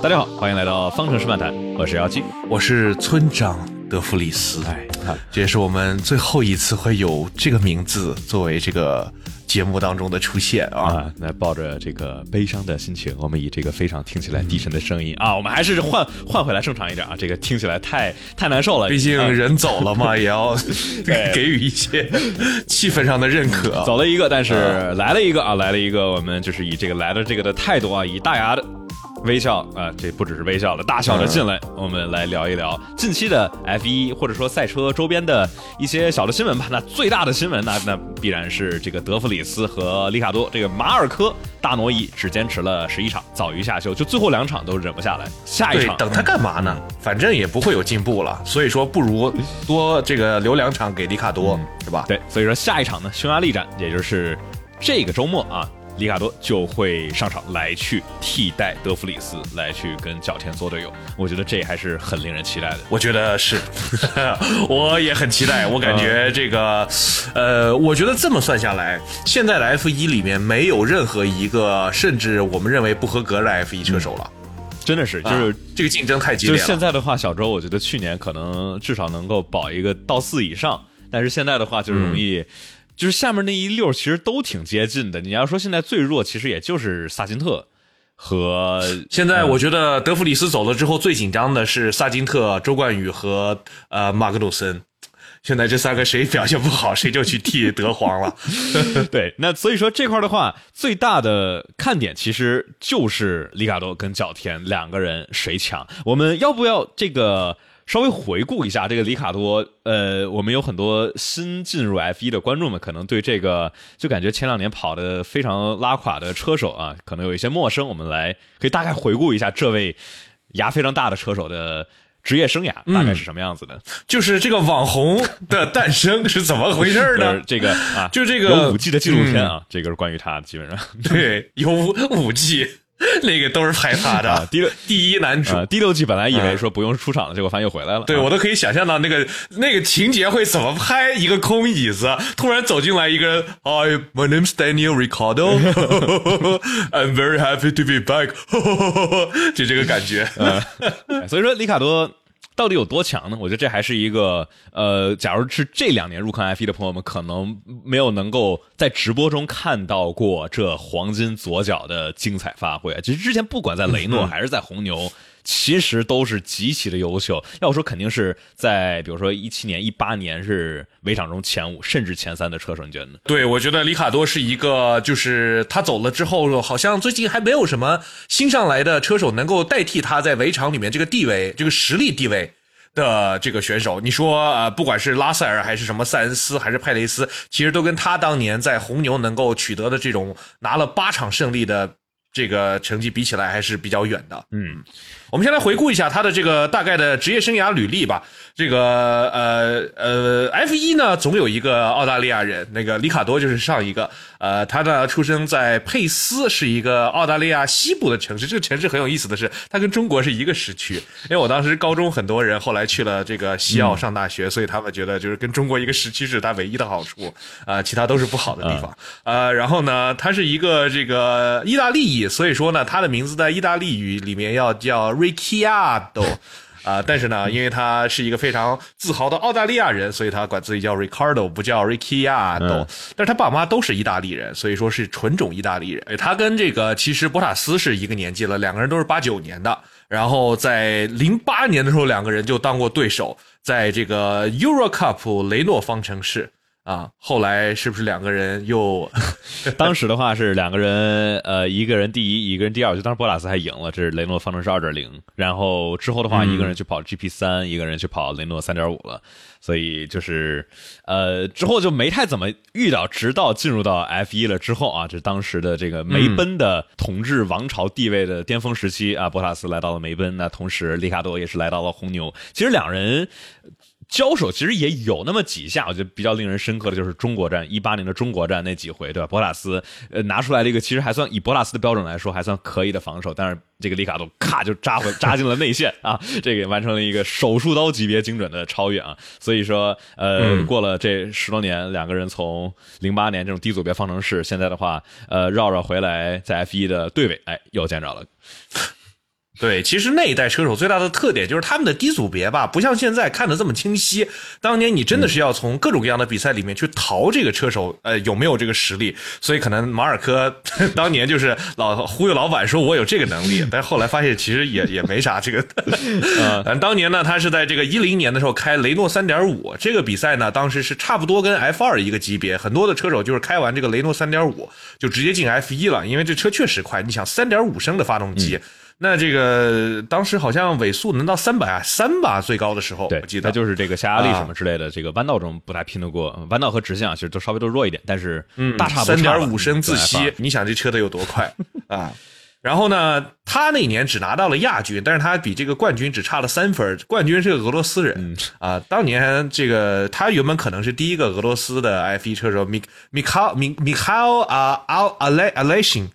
大家好，欢迎来到方程式漫谈，我是姚记，我是村长德弗里斯。哎，这也是我们最后一次会有这个名字作为这个节目当中的出现啊。那抱着这个悲伤的心情，我们以这个非常听起来低沉的声音啊，我们还是换换回来正常一点啊。这个听起来太太难受了，毕竟人走了嘛，也要给予一些气氛上的认可。走了一个，但是来了一个啊，来了一个，我们就是以这个来了这个的态度啊，以大牙的。微笑啊，这不只是微笑了，大笑着进来。我们来聊一聊近期的 F 一或者说赛车周边的一些小的新闻吧。那最大的新闻，那那必然是这个德弗里斯和里卡多这个马尔科大挪移，只坚持了十一场，早于下休，就最后两场都忍不下来。下一场等他干嘛呢？反正也不会有进步了，所以说不如多这个留两场给里卡多，是吧？对，所以说下一场呢，匈牙利站，也就是这个周末啊。里卡多就会上场来去替代德弗里斯来去跟角田做队友，我觉得这还是很令人期待的。我觉得是，我也很期待。我感觉这个，呃，我觉得这么算下来，现在的 F 一里面没有任何一个甚至我们认为不合格的 F 一车手了，真的是，就是这个竞争太激烈了。就现在的话，小周，我觉得去年可能至少能够保一个到四以上，但是现在的话就容易。就是下面那一溜其实都挺接近的。你要说现在最弱，其实也就是萨金特和现在我觉得德弗里斯走了之后最紧张的是萨金特、周冠宇和呃马格努森。现在这三个谁表现不好，谁就去替德皇了。对，那所以说这块的话，最大的看点其实就是里卡多跟角田两个人谁强。我们要不要这个？稍微回顾一下这个里卡多，呃，我们有很多新进入 F 一的观众们，可能对这个就感觉前两年跑的非常拉垮的车手啊，可能有一些陌生。我们来可以大概回顾一下这位牙非常大的车手的职业生涯大概是什么样子的，就是这个网红的诞生是怎么回事呢？这个 啊，就这个有五 G 的纪录片啊，这个是关于他的，基本上对有五 G。那个都是拍他的第六第一男主，第六季本来以为说不用出场了，结果发现又回来了。对我都可以想象到那个那个情节会怎么拍，一个空椅子突然走进来一个人，Hi, my name's Daniel Ricardo, I'm very happy to be back，就这个感觉。所以说，里卡多。到底有多强呢？我觉得这还是一个呃，假如是这两年入坑 F 一的朋友们，可能没有能够在直播中看到过这黄金左脚的精彩发挥啊！其实之前不管在雷诺还是在红牛。其实都是极其的优秀，要说肯定是在，比如说一七年、一八年是围场中前五甚至前三的车手，你觉得呢？对，我觉得里卡多是一个，就是他走了之后，好像最近还没有什么新上来的车手能够代替他在围场里面这个地位、这个实力地位的这个选手。你说，呃，不管是拉塞尔还是什么塞恩斯还是派雷斯，其实都跟他当年在红牛能够取得的这种拿了八场胜利的。这个成绩比起来还是比较远的。嗯，我们先来回顾一下他的这个大概的职业生涯履历吧。这个呃呃，F 一呢总有一个澳大利亚人，那个里卡多就是上一个。呃，他呢出生在佩斯，是一个澳大利亚西部的城市。这个城市很有意思的是，它跟中国是一个时区。因为我当时高中很多人后来去了这个西澳上大学，所以他们觉得就是跟中国一个时区是它唯一的好处啊，其他都是不好的地方。呃，然后呢，他是一个这个意大利裔，所以说呢，他的名字在意大利语里面要叫 Ricciardo。啊，但是呢，因为他是一个非常自豪的澳大利亚人，所以他管自己叫 Ricardo，不叫 Ricciardo。但是他爸妈都是意大利人，所以说是纯种意大利人。他跟这个其实博塔斯是一个年纪了，两个人都是八九年的。然后在零八年的时候，两个人就当过对手，在这个 Euro Cup 雷诺方程式。啊，后来是不是两个人又？当时的话是两个人，呃，一个人第一，一个人第二。就当时博拉斯还赢了，这是雷诺方程式二点零。然后之后的话，一个人去跑 GP 三，一个人去跑雷诺三点五了。所以就是，呃，之后就没太怎么遇到，直到进入到 F 一了之后啊，这是当时的这个梅奔的统治王朝地位的巅峰时期啊。博塔斯来到了梅奔，那同时里卡多也是来到了红牛。其实两人。交手其实也有那么几下，我觉得比较令人深刻的就是中国站一八年的中国站那几回，对吧？博塔斯呃拿出来了一个其实还算以博塔斯的标准来说还算可以的防守，但是这个里卡多咔就扎回扎进了内线啊，这个完成了一个手术刀级别精准的超越啊！所以说呃过了这十多年，两个人从零八年这种低组别方程式，现在的话呃绕绕回来在 F 一的队尾，哎又见着了。对，其实那一代车手最大的特点就是他们的低组别吧，不像现在看的这么清晰。当年你真的是要从各种各样的比赛里面去淘这个车手，呃，有没有这个实力？所以可能马尔科 当年就是老忽悠老板说我有这个能力，但后来发现其实也也没啥这个。嗯，当年呢，他是在这个一零年的时候开雷诺三点五这个比赛呢，当时是差不多跟 F 二一个级别，很多的车手就是开完这个雷诺三点五就直接进 F 一了，因为这车确实快。你想三点五升的发动机。那这个当时好像尾速能到三百三吧，最高的时候，对，我记得它就是这个下压力什么之类的，这个弯道中不太拼得过，弯道和直线啊，其实都稍微都弱一点，但是大差不差。三点五升自吸，你想这车得有多快 啊？然后呢，他那年只拿到了亚军，但是他比这个冠军只差了三分，冠军是个俄罗斯人啊。当年这个他原本可能是第一个俄罗斯的 F 一车手，米米卡米米卡奥啊阿阿莱阿莱辛。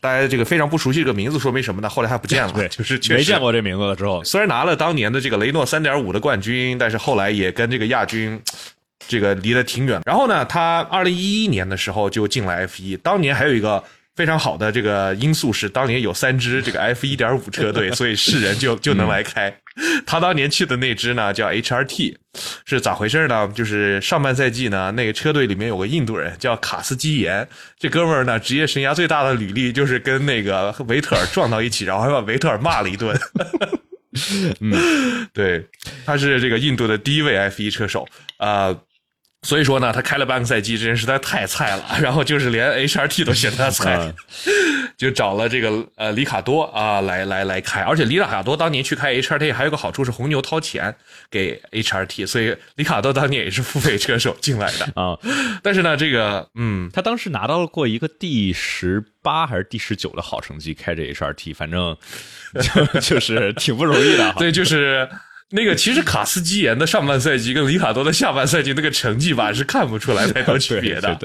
大家这个非常不熟悉这个名字，说明什么呢？后来他不见了，对，就是没见过这名字了。之后虽然拿了当年的这个雷诺三点五的冠军，但是后来也跟这个亚军这个离得挺远。然后呢，他二零一一年的时候就进了 F 一。当年还有一个非常好的这个因素是，当年有三支这个 F 一点五车队，所以世人就就能来开。他当年去的那支呢叫 HRT，是咋回事呢？就是上半赛季呢，那个车队里面有个印度人叫卡斯基延，这哥们儿呢职业生涯最大的履历就是跟那个维特尔撞到一起，然后还把维特尔骂了一顿。嗯，对，他是这个印度的第一位 F1 车手啊。所以说呢，他开了半个赛季，这人实在太菜了。然后就是连 HRT 都嫌他菜，就找了这个呃里卡多啊来来来开。而且里卡多当年去开 HRT 还有个好处是红牛掏钱给 HRT，所以里卡多当年也是付费车手进来的 啊。但是呢，这个嗯，他当时拿到过一个第十八还是第十九的好成绩，开着 HRT，反正就就是挺不容易的。对，就是。那个其实卡斯基延的上半赛季跟里卡多的下半赛季那个成绩吧是看不出来太多区别 的，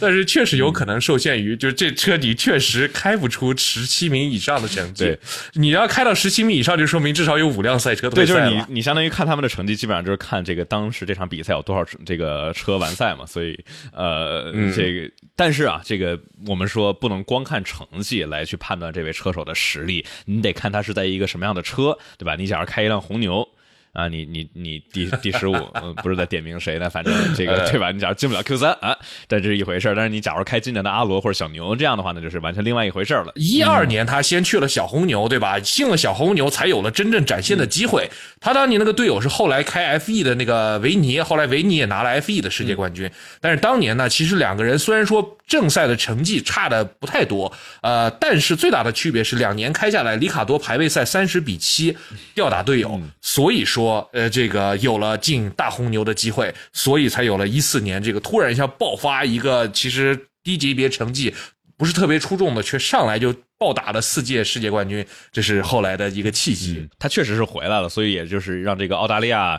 但是确实有可能受限于，就是这车你确实开不出十七名以上的成绩。对，你要开到十七名以上，就说明至少有五辆赛车对，就是你你相当于看他们的成绩，基本上就是看这个当时这场比赛有多少这个车完赛嘛。所以呃，这个但是啊，这个我们说不能光看成绩来去判断这位车手的实力，你得看他是在一个什么样的车，对吧？你假如开一辆红牛。啊，你你你第第十五，不是在点名谁呢？反正这个对吧？你假如进不了 Q 三啊，这是一回事但是你假如开今年的阿罗或者小牛这样的话呢，就是完全另外一回事了。一二年他先去了小红牛，对吧？进了小红牛才有了真正展现的机会。他当年那个队友是后来开 F E 的那个维尼，后来维尼也拿了 F E 的世界冠军。但是当年呢，其实两个人虽然说正赛的成绩差的不太多，呃，但是最大的区别是两年开下来，里卡多排位赛三十比七吊打队友，所以说。说呃，这个有了进大红牛的机会，所以才有了一四年这个突然一下爆发一个其实低级别成绩不是特别出众的，却上来就暴打了四届世界冠军，这是后来的一个契机。他确实是回来了，所以也就是让这个澳大利亚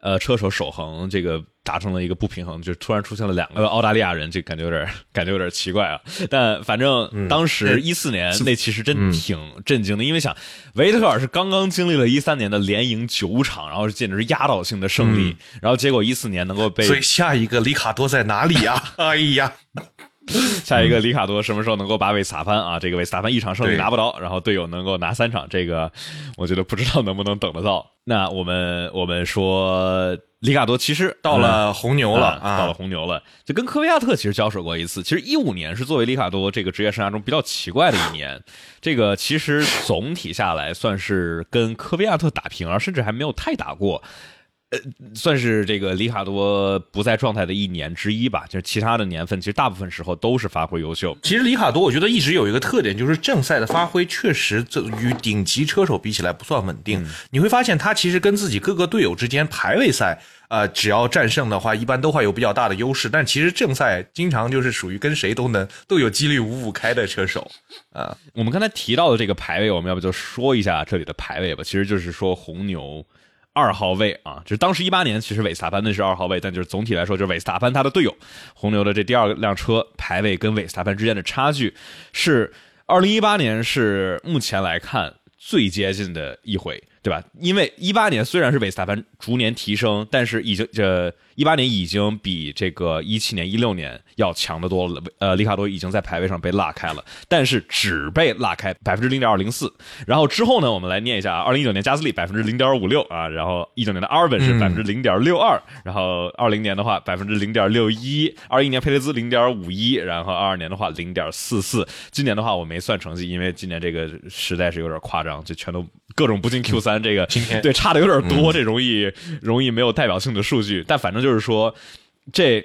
呃车手守恒这个。达成了一个不平衡，就突然出现了两个澳大利亚人，这感觉有点 感觉有点奇怪啊。但反正当时一四年那其实真挺震惊的，因为想维特尔是刚刚经历了一三年的连赢九场，然后简直是压倒性的胜利，然后结果一四年能够被所以下一个里卡多在哪里呀？哎呀，下一个里卡多什么时候能够把韦斯塔潘啊？这个韦斯塔潘一场胜利拿不着，然后队友能够拿三场，这个我觉得不知道能不能等得到。那我们我们说。里卡多其实到了红牛了，到了红牛了，就跟科维亚特其实交手过一次。其实一五年是作为里卡多这个职业生涯中比较奇怪的一年，这个其实总体下来算是跟科维亚特打平，而甚至还没有太打过。呃，算是这个里卡多不在状态的一年之一吧。就是其他的年份，其实大部分时候都是发挥优秀。其实里卡多，我觉得一直有一个特点，就是正赛的发挥确实这与顶级车手比起来不算稳定。你会发现他其实跟自己各个队友之间排位赛，呃，只要战胜的话，一般都会有比较大的优势。但其实正赛经常就是属于跟谁都能都有几率五五开的车手。啊，我们刚才提到的这个排位，我们要不就说一下这里的排位吧？其实就是说红牛。二号位啊，就是当时一八年，其实韦斯塔潘那是二号位，但就是总体来说，就是韦斯塔潘他的队友红牛的这第二辆车排位跟韦斯塔潘之间的差距是二零一八年是目前来看最接近的一回。对吧？因为一八年虽然是维斯塔潘逐年提升，但是已经这一八年已经比这个一七年、一六年要强得多了。呃，里卡多已经在排位上被拉开了，但是只被拉开百分之零点二零四。然后之后呢，我们来念一下啊，二零一九年加斯利百分之零点五六啊，然后一九年的阿尔本是百分之零点六二，然后二零年的话百分之零点六一，二一年佩雷兹零点五一，然后二二年的话零点四四。今年的话我没算成绩，因为今年这个实在是有点夸张，就全都各种不进 Q 三，这个对差的有点多，这容易容易没有代表性的数据。但反正就是说，这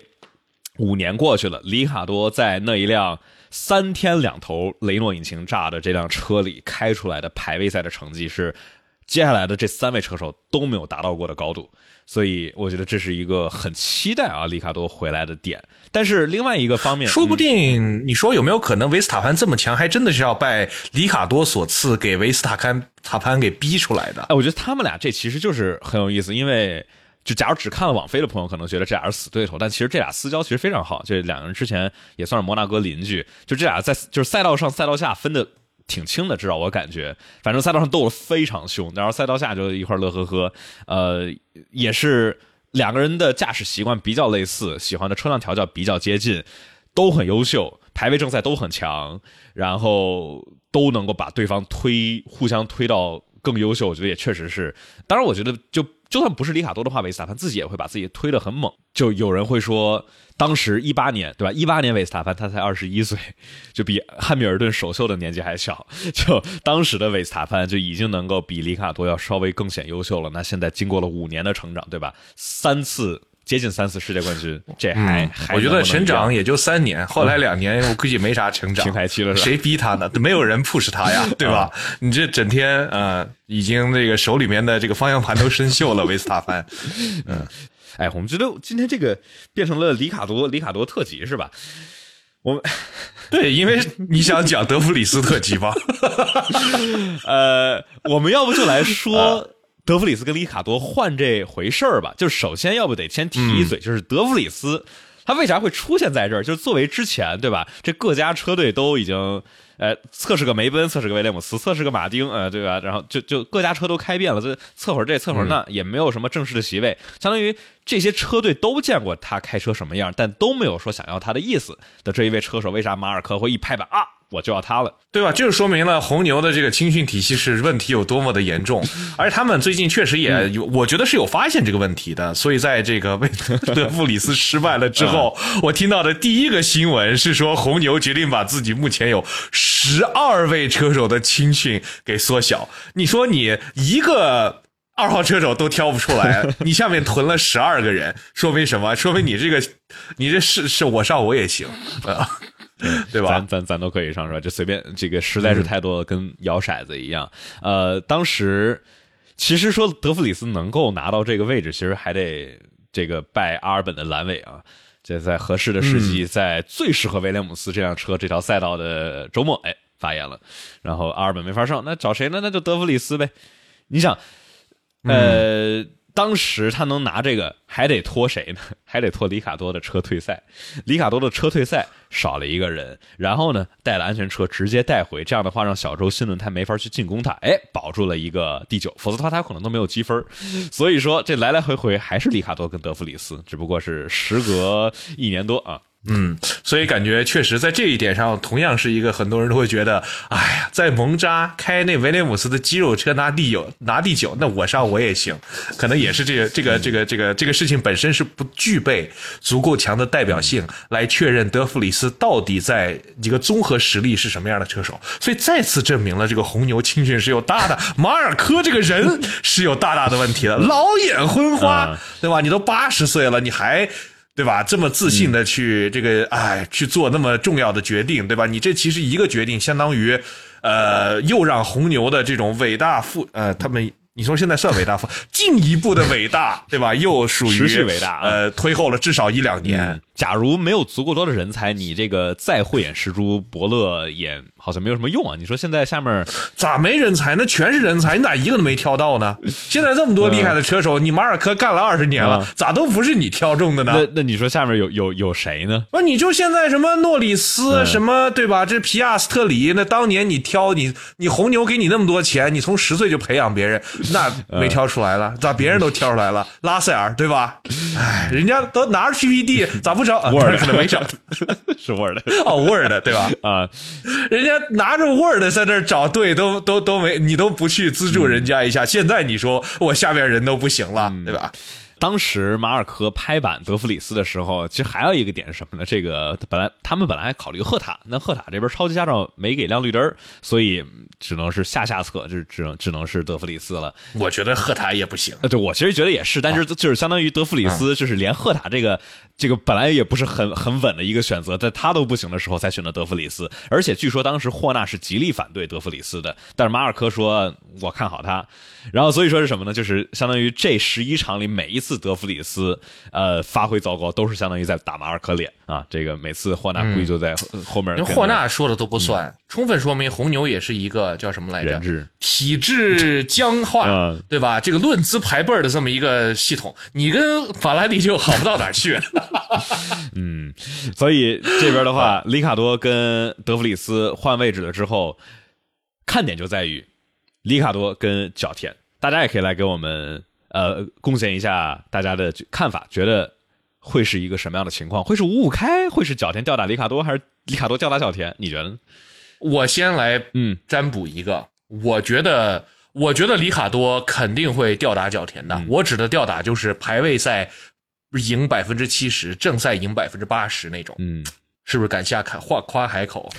五年过去了，里卡多在那一辆三天两头雷诺引擎炸的这辆车里开出来的排位赛的成绩是接下来的这三位车手都没有达到过的高度。所以我觉得这是一个很期待啊，里卡多回来的点。但是另外一个方面，说不定你说有没有可能维斯塔潘这么强，还真的是要拜里卡多所赐，给维斯塔潘塔潘给逼出来的？哎，我觉得他们俩这其实就是很有意思，因为就假如只看了网飞的朋友，可能觉得这俩是死对头，但其实这俩私交其实非常好。这两个人之前也算是摩纳哥邻居，就这俩在就是赛道上、赛道下分的。挺轻的，至少我感觉，反正赛道上斗得非常凶，然后赛道下就一块乐呵呵。呃，也是两个人的驾驶习惯比较类似，喜欢的车辆调教比较接近，都很优秀，排位正赛都很强，然后都能够把对方推，互相推到更优秀。我觉得也确实是，当然我觉得就。就算不是里卡多的话，维斯塔潘自己也会把自己推得很猛。就有人会说，当时一八年，对吧？一八年维斯塔潘他才二十一岁，就比汉密尔顿首秀的年纪还小。就当时的维斯塔潘就已经能够比里卡多要稍微更显优秀了。那现在经过了五年的成长，对吧？三次。接近三次世界冠军，这还还我觉得成长也就三年，后来两年我估计没啥成长，平台期了是吧？谁逼他呢？没有人 push 他呀，对吧？你这整天呃，已经那个手里面的这个方向盘都生锈了，维斯塔潘。嗯，哎，我们觉得今天这个变成了里卡多里卡多特辑是吧？我们对，因为你想讲德弗里斯特辑吧？呃，我们要不就来说。德弗里斯跟里卡多换这回事儿吧，就是首先要不得先提一嘴，就是德弗里斯他为啥会出现在这儿？就是作为之前对吧？这各家车队都已经呃测试个梅奔，测试个威廉姆斯，测试个马丁，呃对吧？然后就就各家车都开遍了，就测会儿这测会儿那，也没有什么正式的席位，相当于这些车队都见过他开车什么样，但都没有说想要他的意思的这一位车手，为啥马尔科会一拍板啊？我就要他了，对吧？就是说明了红牛的这个青训体系是问题有多么的严重，而且他们最近确实也有，我觉得是有发现这个问题的。所以在这个为德布里斯失败了之后，我听到的第一个新闻是说，红牛决定把自己目前有十二位车手的青训给缩小。你说你一个二号车手都挑不出来，你下面囤了十二个人，说明什么？说明你这个，你这是是我上我也行啊。对吧？咱咱咱都可以上是吧？就随便这个实在是太多了，跟摇骰子一样。呃，当时其实说德弗里斯能够拿到这个位置，其实还得这个拜阿尔本的阑尾啊。这在合适的时机，在最适合威廉姆斯这辆车这条赛道的周末，哎，发言了。然后阿尔本没法上，那找谁呢？那就德弗里斯呗。你想，呃。当时他能拿这个，还得拖谁呢？还得拖里卡多的车退赛。里卡多的车退赛少了一个人，然后呢，带了安全车直接带回。这样的话，让小周新轮胎没法去进攻他。哎，保住了一个第九，否则的话他可能都没有积分。所以说，这来来回回还是里卡多跟德弗里斯，只不过是时隔一年多啊。嗯，所以感觉确实在这一点上，同样是一个很多人都会觉得，哎呀，在蒙扎开那威廉姆斯的肌肉车拿第九，拿第九，那我上我也行，可能也是这个这个 这个这个这个事情本身是不具备足够强的代表性来确认德弗里斯到底在一个综合实力是什么样的车手，所以再次证明了这个红牛青训是有大的马尔科这个人是有大大的问题的，老眼昏花，对吧？你都八十岁了，你还。对吧？这么自信的去这个，哎，去做那么重要的决定，对吧？你这其实一个决定，相当于，呃，又让红牛的这种伟大复，呃，他们，你说现在算伟大富，进一步的伟大，对吧？又属于伟大，呃，推后了至少一两年。假如没有足够多的人才，你这个再慧眼识珠，伯乐也好像没有什么用啊。你说现在下面咋没人才？那全是人才，你咋一个都没挑到呢？现在这么多厉害的车手，你马尔科干了二十年了，咋都不是你挑中的呢？那那你说下面有有有谁呢？那你就现在什么诺里斯什么对吧？这皮亚斯特里，那当年你挑你你红牛给你那么多钱，你从十岁就培养别人，那没挑出来了，咋别人都挑出来了？拉塞尔对吧？哎，人家都拿着 PPD，咋不找 Word 可能没找 是 Word 哦 Word 对吧？啊？人家拿着 Word 在那儿找对，都都都没，你都不去资助人家一下。现在你说我下边人都不行了，对吧？当时马尔科拍板德弗里斯的时候，其实还有一个点是什么呢？这个本来他们本来还考虑赫塔，那赫塔这边超级驾照没给亮绿灯，所以只能是下下策，就只能只能是德弗里斯了。我觉得赫塔也不行。对我其实觉得也是，但是就是相当于德弗里斯，就是连赫塔这个这个本来也不是很很稳的一个选择，在他都不行的时候才选择德弗里斯。而且据说当时霍纳是极力反对德弗里斯的，但是马尔科说我看好他。然后所以说是什么呢？就是相当于这十一场里每一次德弗里斯呃发挥糟糕，都是相当于在打马尔科脸啊。这个每次霍纳估计就在后面。霍纳说的都不算，充分说明红牛也是一个叫什么来着？体制僵化，嗯对吧？这个论资排辈儿的这么一个系统，你跟法拉利就好不到哪儿去。嗯，所以这边的话，里卡多跟德弗里斯换位置了之后，看点就在于里卡多跟角田。大家也可以来给我们呃贡献一下大家的看法，觉得会是一个什么样的情况？会是五五开？会是角田吊打里卡多，还是里卡多吊打角田？你觉得呢？我先来嗯占卜一个，我觉得，我觉得里卡多肯定会吊打角田的。嗯我指的吊打就是排位赛赢百分之七十，正赛赢百分之八十那种，嗯，是不是敢下夸夸海口？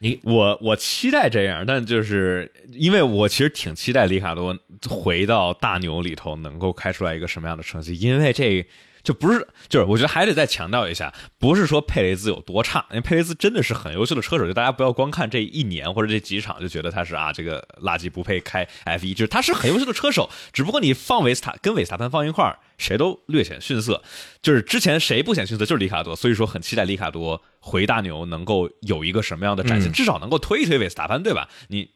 你我我期待这样，但就是因为我其实挺期待里卡多回到大牛里头能够开出来一个什么样的成绩，因为这就不是就是我觉得还得再强调一下，不是说佩雷兹有多差，因为佩雷兹真的是很优秀的车手，就大家不要光看这一年或者这几场就觉得他是啊这个垃圾不配开 F 一，就是他是很优秀的车手，只不过你放维斯塔跟维斯塔潘放一块儿，谁都略显逊色，就是之前谁不显逊色就是里卡多，所以说很期待里卡多回大牛能够有一个什么样的展现，至少能够推一推维斯塔潘，对吧？你。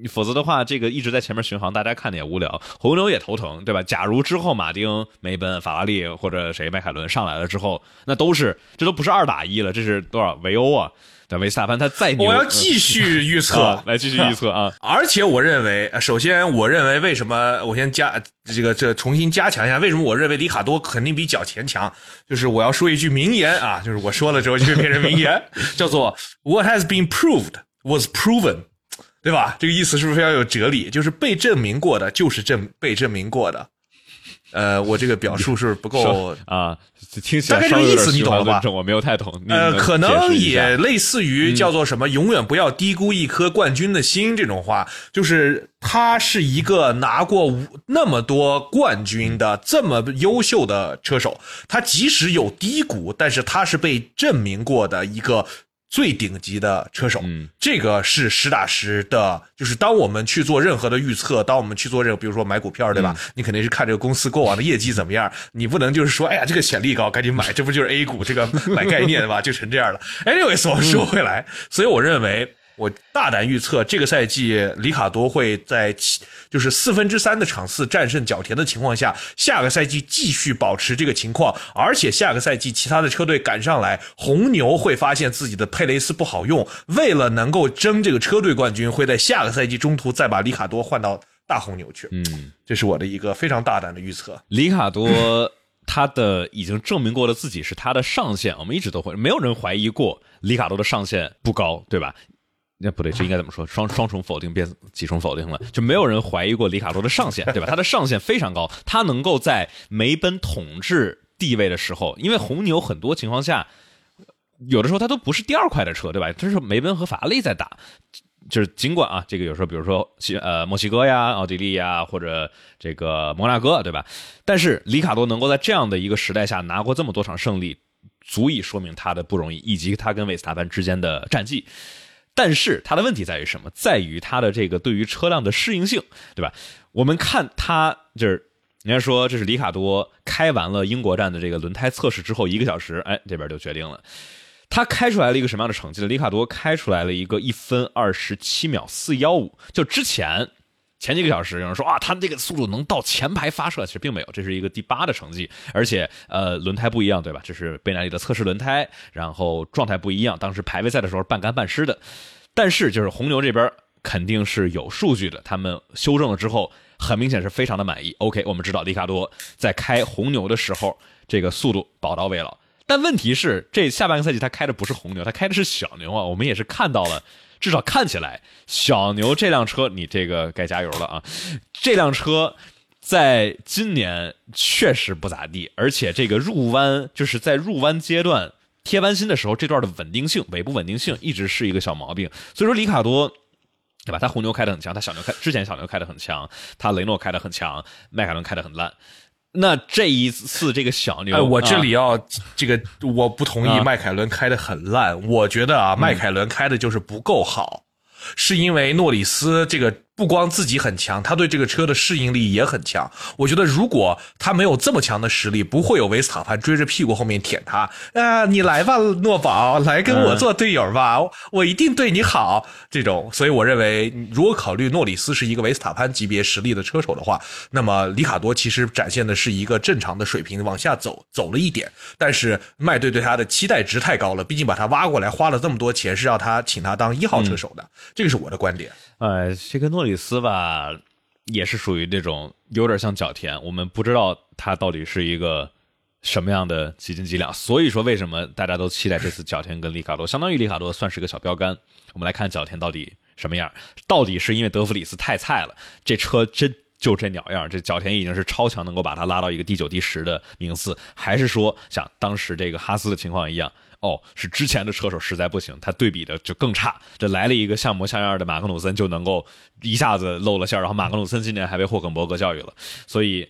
你否则的话，这个一直在前面巡航，大家看的也无聊，红牛也头疼，对吧？假如之后马丁、梅奔、法拉利或者谁迈凯伦上来了之后，那都是这都不是二打一了，这是多少围殴啊？但，维斯塔潘他再牛，我要继续预测，啊来继续预测啊！而且我认为，呃首先我认为为什么我先加这个这重新加强一下，为什么我认为里卡多肯定比角前强？就是我要说一句名言啊，就是我说了之后就变成名言，叫做 “What has been proved was proven”，对吧？这个意思是不是非常有哲理？就是被证明过的，就是证被证明过的。呃，我这个表述是不是不够说？啊，听起来大概这个意思你懂了吧我没有太懂。呃，可能也类似于叫做什么“永远不要低估一颗冠军的心”这种话，就是他是一个拿过无那么多冠军的这么优秀的车手，他即使有低谷，但是他是被证明过的一个最顶级的车手。嗯，这个是实打实的，就是当我们去做任何的预测，当我们去做这个，比如说买股票，对吧？你肯定是看这个公司过往的业绩怎么样，你不能就是说，哎呀，这个潜力高，赶紧买，这不就是 A 股这个买概念吧，就成这样了。Anyways，我们说回来，所以我认为。我大胆预测，这个赛季里卡多会在七就是四分之三的场次战胜角田的情况下，下个赛季继续保持这个情况，而且下个赛季其他的车队赶上来，红牛会发现自己的佩雷斯不好用，为了能够争这个车队冠军，会在下个赛季中途再把里卡多换到大红牛去。嗯，这是我的一个非常大胆的预测。里卡多他的已经证明过了自己是他的上限，我们一直都会没有人怀疑过里卡多的上限不高，对吧？那不对，这应该怎么说？双双重否定变几重否定了，就没有人怀疑过里卡多的上限，对吧？他的上限非常高，他能够在梅奔统治地位的时候，因为红牛很多情况下，有的时候他都不是第二快的车，对吧？这是梅奔和法拉利在打，就是尽管啊，这个有时候比如说西呃墨西哥呀、奥地利呀，或者这个摩纳哥，对吧？但是里卡多能够在这样的一个时代下拿过这么多场胜利，足以说明他的不容易，以及他跟维斯塔潘之间的战绩。但是它的问题在于什么？在于它的这个对于车辆的适应性，对吧？我们看它就是人家说这是里卡多开完了英国站的这个轮胎测试之后一个小时，哎，这边就决定了，他开出来了一个什么样的成绩呢？里卡多开出来了一个一分二十七秒四幺五，就之前前几个小时有人说啊，他这个速度能到前排发射，其实并没有，这是一个第八的成绩，而且呃轮胎不一样，对吧？这是贝纳利的测试轮胎，然后状态不一样，当时排位赛的时候半干半湿的，但是就是红牛这边肯定是有数据的，他们修正了之后。很明显是非常的满意。OK，我们知道里卡多在开红牛的时候，这个速度保到位了。但问题是，这下半个赛季他开的不是红牛，他开的是小牛啊。我们也是看到了，至少看起来小牛这辆车，你这个该加油了啊！这辆车在今年确实不咋地，而且这个入弯就是在入弯阶段贴弯心的时候，这段的稳定性、尾部稳定性一直是一个小毛病。所以说，里卡多。对吧？他红牛开的很强，他小牛开之前小牛开的很强，他雷诺开的很强，迈凯伦开的很烂。那这一次这个小牛，我这里要这个我不同意，迈凯伦开的很烂。我觉得啊，迈凯伦开的就是不够好，是因为诺里斯这个。不光自己很强，他对这个车的适应力也很强。我觉得如果他没有这么强的实力，不会有维斯塔潘追着屁股后面舔他。啊，你来吧，诺宝，来跟我做队友吧，我一定对你好。这种，所以我认为，如果考虑诺里斯是一个维斯塔潘级别实力的车手的话，那么里卡多其实展现的是一个正常的水平，往下走走了一点。但是麦队对他的期待值太高了，毕竟把他挖过来花了这么多钱，是让他请他当一号车手的。这个是我的观点。哎，这个诺里斯吧，也是属于那种有点像角田，我们不知道他到底是一个什么样的几斤几两。所以说，为什么大家都期待这次角田跟里卡多？相当于里卡多算是个小标杆。我们来看角田到底什么样？到底是因为德弗里斯太菜了，这车真就这鸟样？这角田已经是超强，能够把他拉到一个第九、第十的名次，还是说像当时这个哈斯的情况一样？哦，是之前的车手实在不行，他对比的就更差。这来了一个像模像样的马克努森，就能够一下子露了馅儿。然后马克努森今年还被霍肯伯格教育了，所以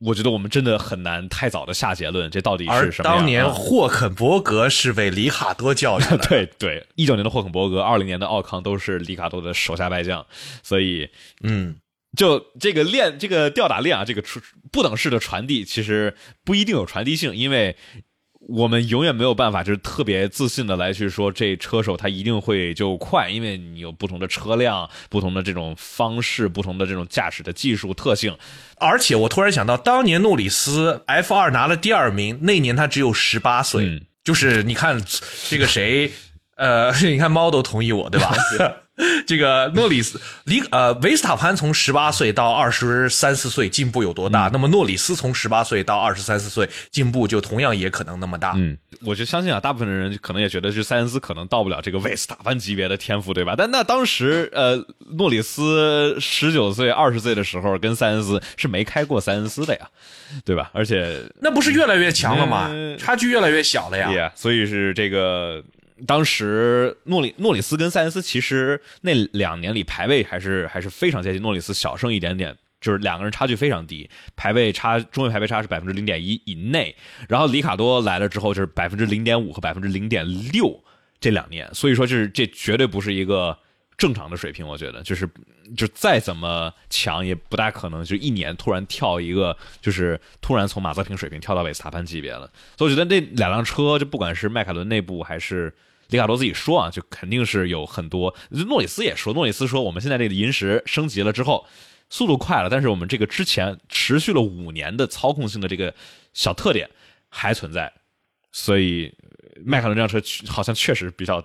我觉得我们真的很难太早的下结论，这到底是什么？当年霍肯伯格是被里卡多教育的，对对，一九年的霍肯伯格，二零年的奥康都是里卡多的手下败将，所以嗯，就这个链，这个吊打链啊，这个传不等式的传递，其实不一定有传递性，因为。我们永远没有办法，就是特别自信的来去说这车手他一定会就快，因为你有不同的车辆、不同的这种方式、不同的这种驾驶的技术特性。而且我突然想到，当年诺里斯 F 二拿了第二名，那年他只有十八岁，就是你看这个谁，呃，你看猫都同意我，对吧？这个诺里斯，里呃维斯塔潘从十八岁到二十三四岁进步有多大？那么诺里斯从十八岁到二十三四岁进步就同样也可能那么大。嗯，我就相信啊，大部分的人可能也觉得，是塞恩斯可能到不了这个维斯塔潘级别的天赋，对吧？但那当时呃诺里斯十九岁、二十岁的时候，跟塞恩斯是没开过塞恩斯的呀，对吧？而且那不是越来越强了吗？差距越来越小了呀。所以是这个。当时诺里诺里斯跟塞恩斯其实那两年里排位还是还是非常接近，诺里斯小胜一点点，就是两个人差距非常低，排位差中位排位差是百分之零点一以内。然后里卡多来了之后就是百分之零点五和百分之零点六这两年，所以说就是这绝对不是一个正常的水平，我觉得就是就再怎么强也不大可能就一年突然跳一个就是突然从马泽平水平跳到维斯塔潘级别了。所以我觉得那两辆车就不管是迈凯伦内部还是里卡多自己说啊，就肯定是有很多。诺里斯也说，诺里斯说，我们现在这个银石升级了之后，速度快了，但是我们这个之前持续了五年的操控性的这个小特点还存在。所以，迈凯伦这辆车好像确实比较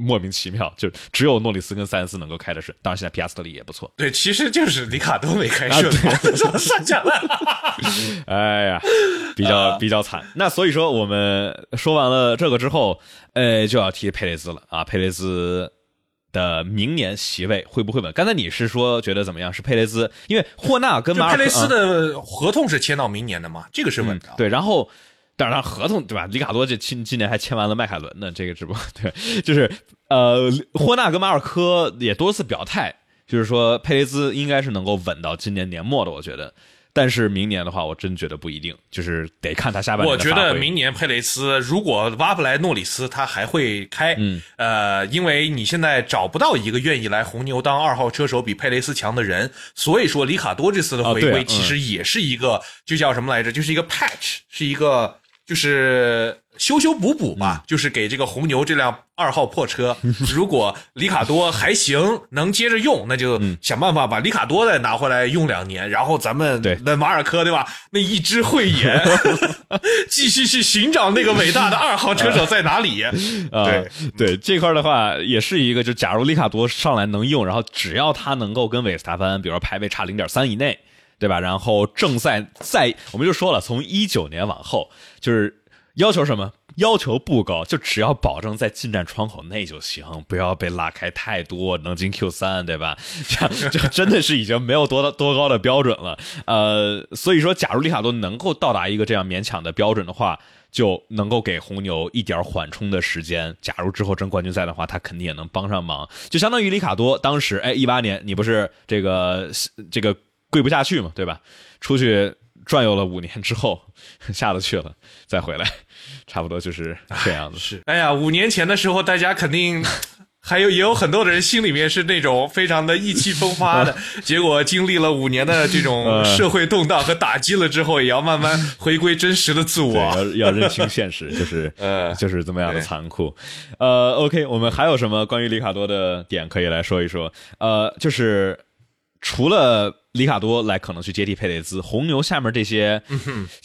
莫名其妙，就只有诺里斯跟塞恩斯能够开的顺。当然，现在皮亚斯特里也不错。对，其实就是里卡多没开顺，算下来。哎呀，比较比较惨。那所以说，我们说完了这个之后，呃，就要提佩雷兹了啊。佩雷兹的明年席位会不会稳？刚才你是说觉得怎么样？是佩雷兹，因为霍纳跟马佩雷斯的合同是签到明年的嘛？这个是稳的。对，然后当然合同对吧？里卡多这今今年还签完了迈凯伦呢，这个直播 对，就是呃，霍纳跟马尔科也多次表态，就是说佩雷兹应该是能够稳到今年年末的，我觉得。但是明年的话，我真觉得不一定，就是得看他下半年我觉得明年佩雷斯如果挖不来诺里斯，他还会开。嗯，呃，因为你现在找不到一个愿意来红牛当二号车手比佩雷斯强的人，所以说里卡多这次的回归其实也是一个，就叫什么来着？就是一个 patch，是一个就是修修补补吧，就是给这个红牛这辆二号破车，如果里卡多还行，能接着用，那就想办法把里卡多再拿回来用两年，然后咱们对那马尔科对吧？那一只慧眼 继续去寻找那个伟大的二号车手在哪里。啊，对对这块的话，也是一个，就假如里卡多上来能用，然后只要他能够跟韦斯塔潘，比如说排位差零点三以内，对吧？然后正赛在我们就说了，从一九年往后，就是要求什么？要求不高，就只要保证在进站窗口内就行，不要被拉开太多，能进 Q 三，对吧？这样就真的是已经没有多 多高的标准了。呃，所以说，假如里卡多能够到达一个这样勉强的标准的话，就能够给红牛一点缓冲的时间。假如之后争冠军赛的话，他肯定也能帮上忙。就相当于里卡多当时，哎，一八年你不是这个这个跪不下去嘛，对吧？出去转悠了五年之后，下得去了，再回来，差不多就是这样子。是，哎呀，五年前的时候，大家肯定。还有也有很多的人心里面是那种非常的意气风发的，结果经历了五年的这种社会动荡和打击了之后，也要慢慢回归真实的自我。要要认清现实，就是呃就是这么样的残酷。呃，OK，我们还有什么关于里卡多的点可以来说一说？呃，就是除了里卡多来可能去接替佩雷兹，红牛下面这些，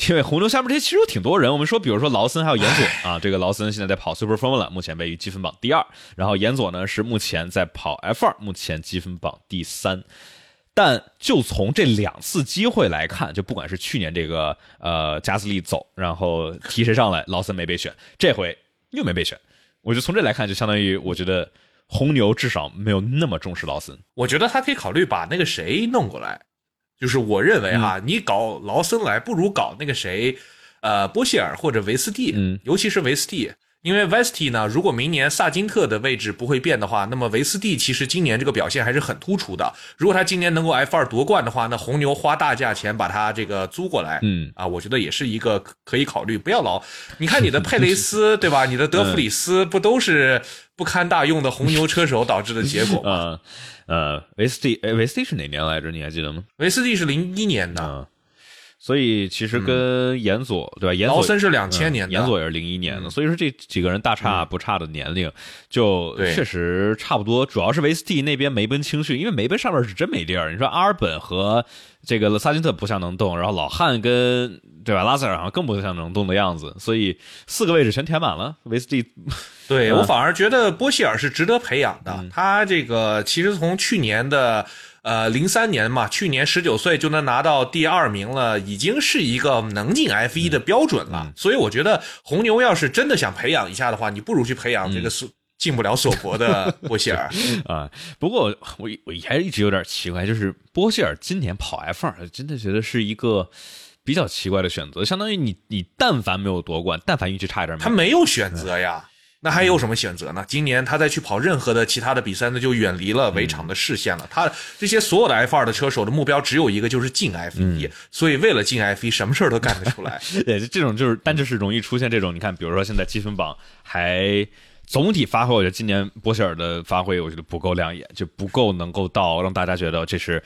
因为红牛下面这些其实有挺多人。我们说，比如说劳森还有严佐啊，这个劳森现在在跑 Super Formula，目前位于积分榜第二，然后严佐呢是目前在跑 F 二，目前积分榜第三。但就从这两次机会来看，就不管是去年这个呃加斯利走，然后提谁上来，劳森没被选，这回又没被选，我就从这来看，就相当于我觉得红牛至少没有那么重视劳森。我觉得他可以考虑把那个谁弄过来，就是我认为哈，你搞劳森来，不如搞那个谁，呃，波希尔或者维斯蒂，嗯，尤其是维斯蒂。因为维斯蒂呢，如果明年萨金特的位置不会变的话，那么维斯蒂其实今年这个表现还是很突出的。如果他今年能够 F 二夺冠的话，那红牛花大价钱把他这个租过来，嗯啊，我觉得也是一个可以考虑。不要老，你看你的 佩雷斯对吧？你的德弗里斯不都是不堪大用的红牛车手导致的结果啊？呃呃，维斯蒂，哎，维斯蒂是哪年来着？你还记得吗？维斯蒂是零一年的，啊、所以其实跟严佐、对吧？劳森是两千年的，严佐也是零一年的，所以说这几个人大差不差的年龄，就确实差不多。主要是维斯蒂那边梅奔青训，因为梅奔上面是真没地儿。你说阿尔本和这个萨金特不像能动，然后老汉跟对吧拉塞尔好像更不像能动的样子，所以四个位置全填满了。维斯蒂嗯对 我反而觉得波希尔是值得培养的。他这个其实从去年的呃零三年嘛，去年十九岁就能拿到第二名了，已经是一个能进 F 一的标准了。所以我觉得红牛要是真的想培养一下的话，你不如去培养这个索进不了索伯的 波希尔。啊，不过我我还一直有点奇怪，就是波希尔今年跑 F 二，真的觉得是一个比较奇怪的选择。相当于你你但凡没有夺冠，但凡运气差一点，他没有选择呀。那还有什么选择呢？今年他再去跑任何的其他的比赛，那就远离了围场的视线了。他这些所有的 F 二的车手的目标只有一个，就是进 F 一、所以为了进 F 一，什么事儿都干得出来。对，这种就是，但就是容易出现这种，你看，比如说现在积分榜还总体发挥，我觉得今年波希尔的发挥，我觉得不够亮眼，就不够能够到让大家觉得这是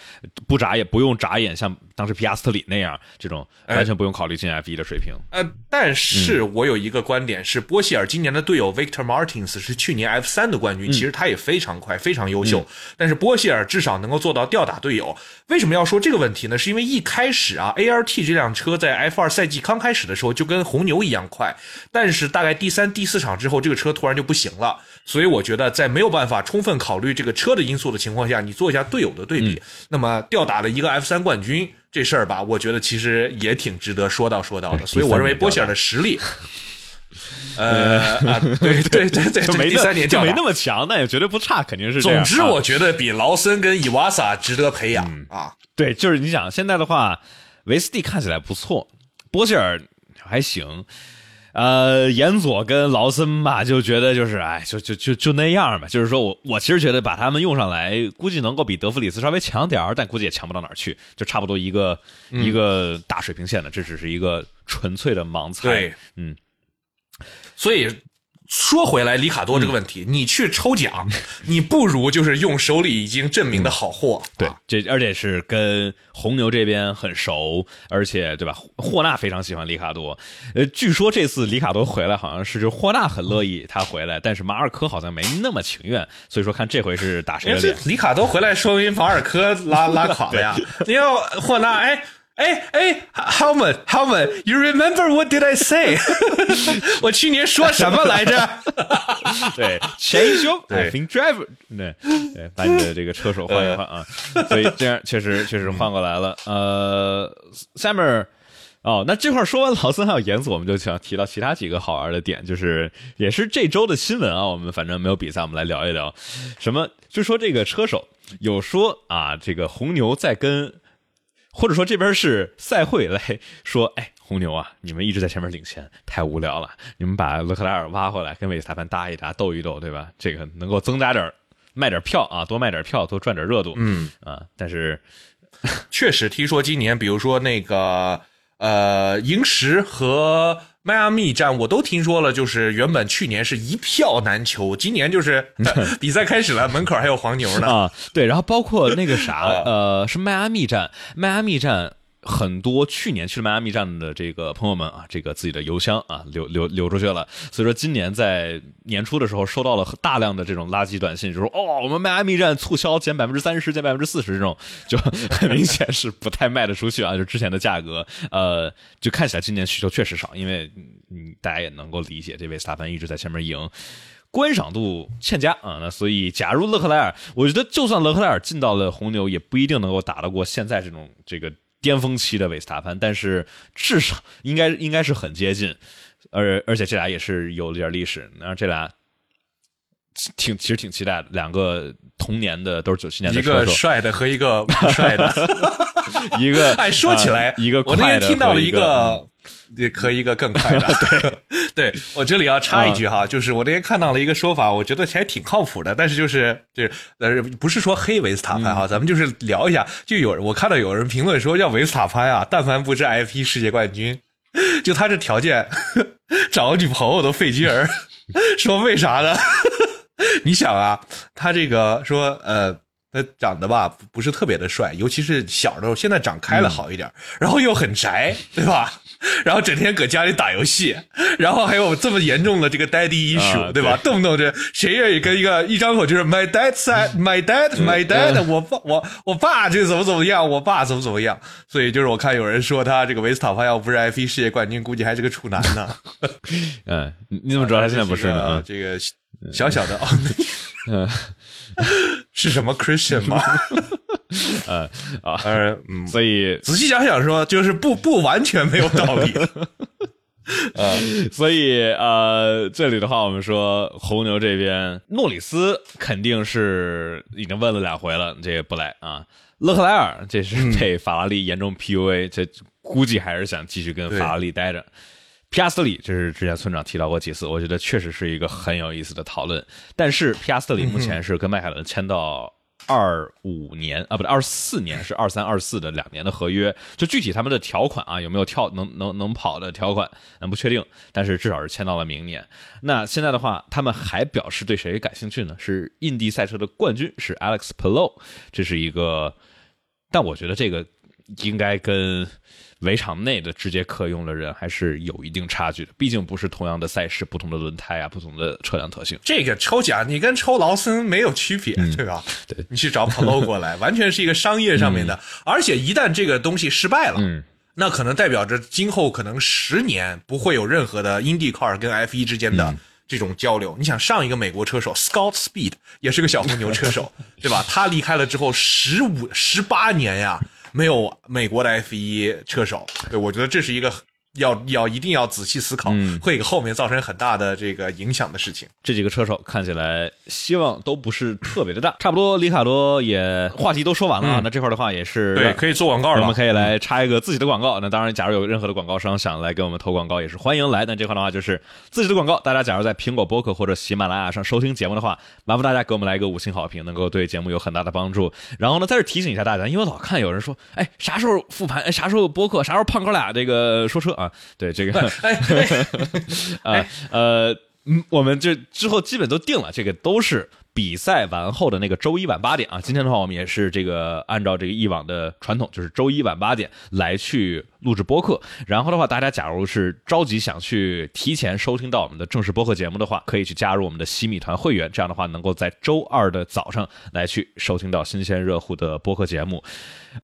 不眨眼不用眨眼，像当时皮亚斯特里那样这种完全不用考虑进 F 一的水平。呃，但是我有一个观点是，波希尔今年的队友 Victor Martins 是去年 F 三的冠军，其实他也非常快，非常优秀。但是波希尔至少能够做到吊打队友。为什么要说这个问题呢？是因为一开始啊，ART 这辆车在 F 二赛季刚开始的时候就跟红牛一样快，但是大概第三、第四场之后，这个车突然就不行了。所以我觉得在没有办法充分考虑这个车的因素的情况下，你做一下队友的对比，那么吊打了一个 F 三冠军这事儿吧，我觉得其实也挺值得说到说到的。所以我认为波希尔的实力。呃啊，对 对对对，就没第三年就没那么。强，但也绝对不差，肯定是这样。总之，啊我觉得比劳森跟伊瓦萨值得培养啊。对，就是你想现在的话，维斯蒂看起来不错，波希尔还行，呃，严佐跟劳森吧，就觉得就是，哎，就就就就那样吧。就是说我我其实觉得把他们用上来，估计能够比德弗里斯稍微强点儿，但估计也强不到哪儿去，就差不多一个、一个大水平线的。这只是一个纯粹的盲猜。嗯，所以说回来，里卡多这个问题，你去抽奖，你不如就是用手里已经证明的好货。对啊，这而且是跟红牛这边很熟，而且对吧？霍纳非常喜欢里卡多。呃，据说这次里卡多回来，好像是就霍纳很乐意他回来，但是马尔科好像没那么情愿。所以说看这回是打谁的脸。里卡多回来，说明马尔科拉拉垮了呀。你要霍纳，哎。哎哎，Helmet Helmet，You remember what did I say？我去年说什么来着？对，change your 对 I think driver，对对，把你的这个车手换一换啊，所以这样确实确实换过来了。呃，Summer。哦，那这块说完劳森还有严子，我们就想提到其他几个好玩的点，就是也是这周的新闻啊。我们反正没有比赛，我们来聊一聊。什么？就说这个车手有说啊，这个红牛在跟，或者说这边是赛会来说，哎，红牛啊，你们一直在前面领先，太无聊了，你们把勒克莱尔挖回来，跟维斯塔潘搭一搭，斗一斗，对吧？这个能够增加点卖点票啊，多卖点票，多赚点热度。嗯啊，但是确实，听说今年，比如说那个呃，萤石和迈阿密站，我都听说了，就是原本去年是一票难求，今年就是 比赛开始了，门口还有黄牛呢。啊，对，然后包括那个啥，呃，是迈阿密站，迈阿密站。很多去年去了迈阿密站的这个朋友们啊，这个自己的邮箱啊留留留出去了，所以说今年在年初的时候收到了大量的这种垃圾短信，就说哦，我们迈阿密站促销减百分之三十，减百分之四十这种，就 很明显是不太卖得出去啊，就之前的价格，呃，就看起来今年需求确实少，因为嗯大家也能够理解，这位斯塔潘一直在前面赢。观赏度欠佳啊，那所以假如勒克莱尔，我觉得就算勒克莱尔进到了红牛，也不一定能够打得过现在这种这个巅峰期的维斯塔潘，但是至少应该应该是很接近，而而且这俩也是有点历史，然后这俩挺其实挺期待的，两个同年的都是九七年的一个，帅的和一个不帅的。一个哎，说起来，呃一个我那天听到了一和一个个，和一个更快的。对，对我这里要插一句哈，就是我那天看到了一个说法，我觉得还挺靠谱的，但是就是就是呃，不是说黑维斯塔潘哈，咱们就是聊一下。就有我看到有人评论说，要维斯塔潘啊，但凡不是 FP 世界冠军，就他这条件，找个女朋友都费劲儿。说为啥呢？你想啊，他这个说呃。他长得吧不不是特别的帅，尤其是小的时候，现在长开了好一点，然后又很宅，对吧？然后整天搁家里打游戏，然后还有这么严重的这个 daddy issue，、啊对吧？动不动这谁愿意跟一个一张口就是 my dad said my dad my dad，、我爸我我爸这怎么怎么样，我爸怎么怎么样，所以就是我看有人说他这个维斯塔潘要不是 F 1世界冠军，估计还是个处男呢。嗯，你你怎么知道他现在不是呢？啊，这个小小的哦，嗯 是什么 Christian 吗？呃啊，呃嗯，所以仔细想想说，就是不不完全没有道理。所以呃，这里的话，我们说红牛这边，诺里斯肯定是已经问了两回了，这也不来啊。勒克莱尔这是被法拉利严重 PUA，、这估计还是想继续跟法拉利待着。皮亚斯特里，这是之前村长提到过几次，我觉得确实是一个很有意思的讨论。但是皮亚斯特里目前是跟迈凯伦签到二五年啊，不对，二四年是二三二四的两年的合约。就具体他们的条款啊，有没有跳能能能跑的条款，咱不确定。但是至少是签到了明年。那现在的话，他们还表示对谁感兴趣呢？是印地赛车的冠军是 Alex Palou，这是一个，但我觉得这个应该跟。围场内的直接可用的人还是有一定差距的，毕竟不是同样的赛事、不同的轮胎啊、不同的车辆特性。这个抽奖你跟抽劳森没有区别，对吧？对，你去找 Polo 过来，完全是一个商业上面的。而且一旦这个东西失败了，嗯，那可能代表着今后可能十年不会有任何的 IndyCar 跟 F 1之间的。这种交流，你想上一个美国车手 Scott Speed 也是个小红牛车手，对吧？他离开了之后十五十八年呀，没有美国的 F 1车手，对我觉得这是一个要要一定要仔细思考，嗯会给后面造成很大的这个影响的事情。这几个车手看起来希望都不是特别的大，差不多。里卡多也话题都说完了啊，那这块的话也是对，可以做广告了。我们可以来插一个自己的广告。那当然，假如有任何的广告商想来给我们投广告，也是欢迎来。那这块的话就是自己的广告。大家假如在苹果播客或者喜马拉雅上收听节目的话，麻烦大家给我们来一个五星好评，能够对节目有很大的帮助。然后呢，在这提醒一下大家，因为我老看有人说，哎，啥时候复盘？哎，啥时候播客？啥时候胖哥俩这个说车啊？对这个，哎，呃 呃，嗯，我们这之后基本都定了，这个都是比赛完后的那个周一晚八点啊。今天的话，我们也是这个按照这个以往的传统，就是周一晚八点来去录制播客。然后的话，大家假如是着急想去提前收听到我们的正式播客节目的话，可以去加入我们的西米团会员，这样的话能够在周二的早上来去收听到新鲜热乎的播客节目。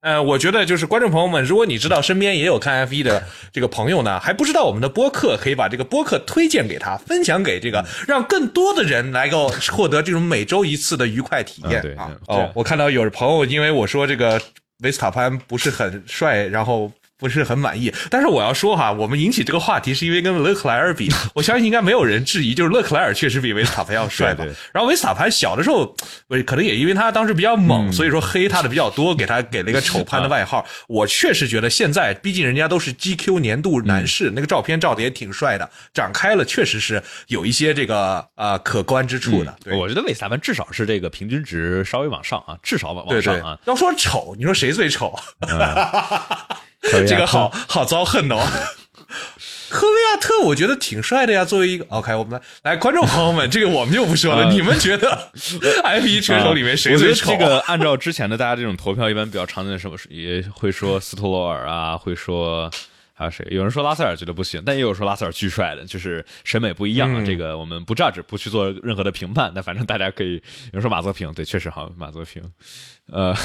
呃，我觉得就是观众朋友们，如果你知道身边也有看 F 一的这个朋友呢，还不知道我们的播客，可以把这个播客推荐给他，分享给这个，让更多的人来够获得这种每周一次的愉快体验啊对啊。对哦，我看到有朋友因为我说这个维斯塔潘不是很帅，然后。不是很满意，但是我要说哈，我们引起这个话题是因为跟勒克莱尔比，我相信应该没有人质疑，就是勒克莱尔确实比维斯塔潘要帅吧。对对然后维斯塔潘小的时候，不是可能也因为他当时比较猛，所以说黑他的比较多，给他给了一个丑潘的外号。我确实觉得现在，毕竟人家都是 GQ 年度男士，那个照片照的也挺帅的，长开了确实是有一些这个呃可观之处的。对我觉得维斯塔潘至少是这个平均值稍微往上啊，至少往往对对上啊。，要说丑，你说谁最丑？这个好好遭恨哦。科维亚特我觉得挺帅的呀，作为一个 OK，我们来来观众朋友们，这个我们就不说了，呃你们觉得 F 一车手里面谁最丑？啊这个按照之前的大家这种投票，一般比较常见的什么，也会说斯托罗尔啊，会说还有谁？有人说拉塞尔觉得不行，但也有说拉塞尔巨帅的，就是审美不一样啊。嗯这个我们不 judge，不去做任何的评判。但反正大家可以，有人说马泽平，对，确实好，马泽平，呃，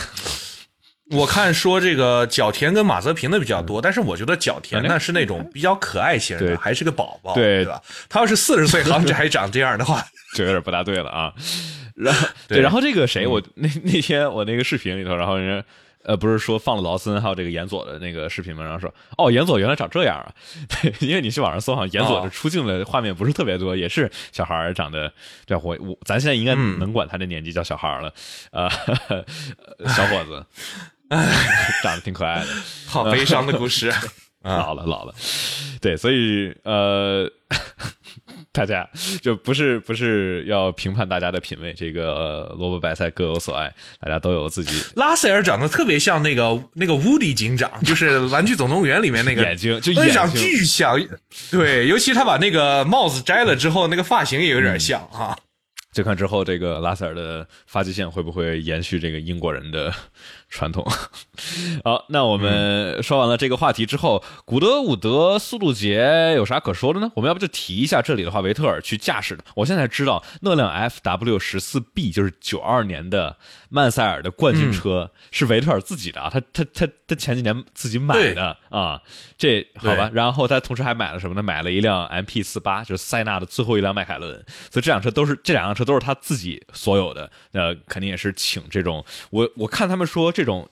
我看说这个角田跟马泽平的比较多，但是我觉得角田呢是那种比较可爱型的，还是个宝宝，对吧？他要是四十岁还还长这样的话，就有点不大对了啊。然后对，然后这个谁，我那那天我那个视频里头，然后人家。呃，不是说放了劳森还有这个岩佐的那个视频吗？然后说，哦，岩佐原来长这样啊！对，因为你去网上搜，好像岩佐出镜的画面不是特别多，也是小孩长得，这我我咱现在应该能管他这年纪叫小孩儿了，呃，小伙子，长得挺可爱的。好悲伤的故事。老了老了，对，所以呃，大家就不是不是要评判大家的品味，这个、呃萝卜白菜各有所爱，大家都有自己拉塞尔长得特别像那个那个乌迪警长，就是《玩具总动员》里面那个眼睛，就那长眼睛巨像，对，尤其他把那个帽子摘了之后，那个发型也有点像啊。就看之后这个拉塞尔的发际线会不会延续这个英国人的传统。好，那我们说完了这个话题之后，古德伍德速度节有啥可说的呢？我们要不就提一下这里的话，维特尔去驾驶的。我现在才知道那辆 FW 十四 B 就是九二年的曼塞尔的冠军车、是维特尔自己的啊，他他他他前几年自己买的啊，这好吧。然后他同时还买了什么呢？买了一辆 MP 四八，就是塞纳的最后一辆迈凯伦。所以这辆车都是这两辆车都是他自己所有的，那，肯定也是请这种我我看他们说这这种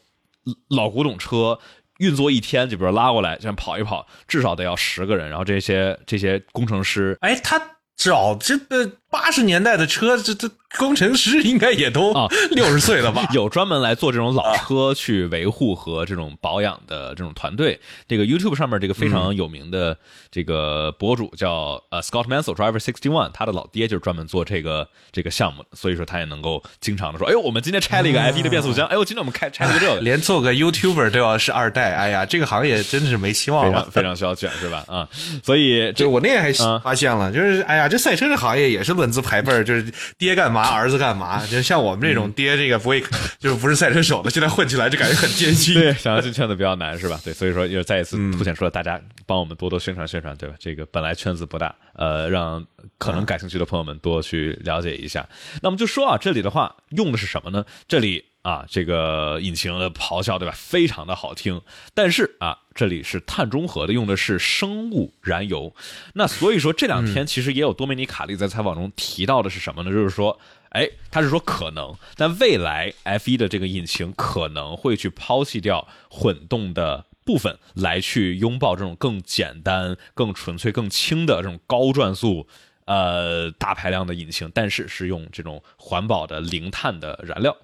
老古董车。运作一天，就比如拉过来这样跑一跑，至少得要十个人。然后这些这些工程师哎，他找这个八十年代的车，这这工程师应该也都啊 六十岁了吧？有专门来做这种老车去维护和这种保养的这种团队。这个 YouTube 上面这个非常有名的这个博主叫呃 Scott Mansell Driver Sixty One，他的老爹就是专门做这个这个项目，所以说他也能够经常的说，哎呦，我们今天拆了一个 F1 的变速箱，哎呦，今天我们开拆了一个这个。连做个 YouTuber 都要是二代，哎呀，这个行业真是没希望了非常。需要卷是吧？啊，所以就我那天还啊发现了，就是哎呀，这赛车这行业也是论资排辈儿，就是爹干嘛，儿子干嘛。就像我们这种爹，这个不会，就是不是赛车手的，现在混起来就感觉很艰辛。对，想要进圈子比较难，是吧？对，所以说又再一次凸显出了大家帮我们多多宣传宣传，对吧？这个本来圈子不大，呃，让可能感兴趣的朋友们多去了解一下。那么就说啊，这里的话用的是什么呢？这里啊，这个引擎的咆哮，对吧？非常的好听，但是啊，这里是碳中和的，用的是生物燃油。那所以说这两天其实也有多梅尼卡利在采访中提到的是什么呢？就是说。哎，他是说可能，但未来 F 一的这个引擎可能会去抛弃掉混动的部分来去拥抱这种更简单、更纯粹、更轻的这种高转速。呃，大排量的引擎，但是是用这种环保的零碳的燃料，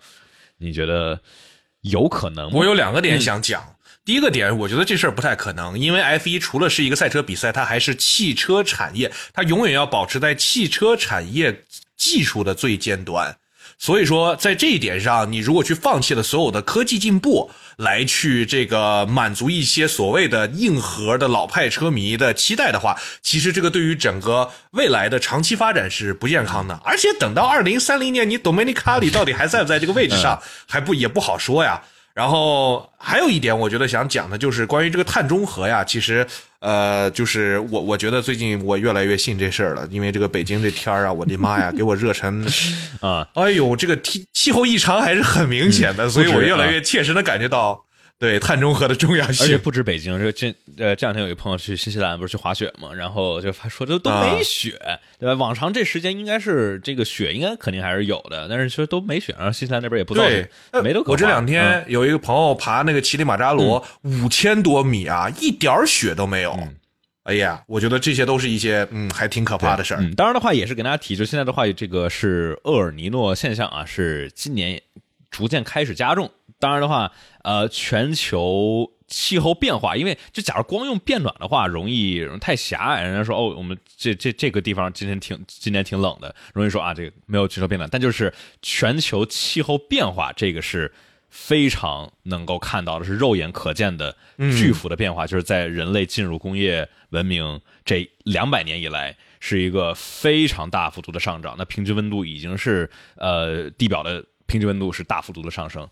你觉得有可能吗？我有两个点想讲。第一个点，我觉得这事儿不太可能，因为 F 一除了是一个赛车比赛，它还是汽车产业，它永远要保持在汽车产业技术的最尖端。所以说，在这一点上，你如果去放弃了所有的科技进步，来去这个满足一些所谓的硬核的老派车迷的期待的话，其实这个对于整个未来的长期发展是不健康的。而且等到二零三零年，你 Domenicali 到底还在不在这个位置上，还不也不好说呀。然后还有一点，我觉得想讲的就是关于这个碳中和呀。其实，呃，就是我我觉得最近我越来越信这事儿了，因为这个北京这天儿啊，我的妈呀，给我热成 啊！哎呦，这个气气候异常还是很明显的，所以我越来越切实的感觉到。对碳中和的重要性，而且不止北京，这个这呃这两天有一个朋友去新西兰，不是去滑雪嘛，然后就说这都没雪，对吧？往常这时间应该是这个雪应该肯定还是有的，但是其实都没雪，然后新西兰那边也不造雪，没都。我这两天有一个朋友爬那个乞力马扎罗五千多米啊，一点雪都没有。哎呀，我觉得这些都是一些嗯还挺可怕的事儿。当然的话，也是给大家提，就现在的话，这个是厄尔尼诺现象啊，是今年逐渐开始加重。当然的话，呃，全球气候变化，因为就假如光用变暖的话，容易太狭隘。人家说哦，我们这这这个地方今天挺今年挺冷的，容易说啊，这个没有全球变暖。但就是全球气候变化，这个是非常能够看到的，是肉眼可见的巨幅的变化，就是在人类进入工业文明这两百年以来，是一个非常大幅度的上涨。那平均温度已经是呃地表的平均温度是大幅度的上升。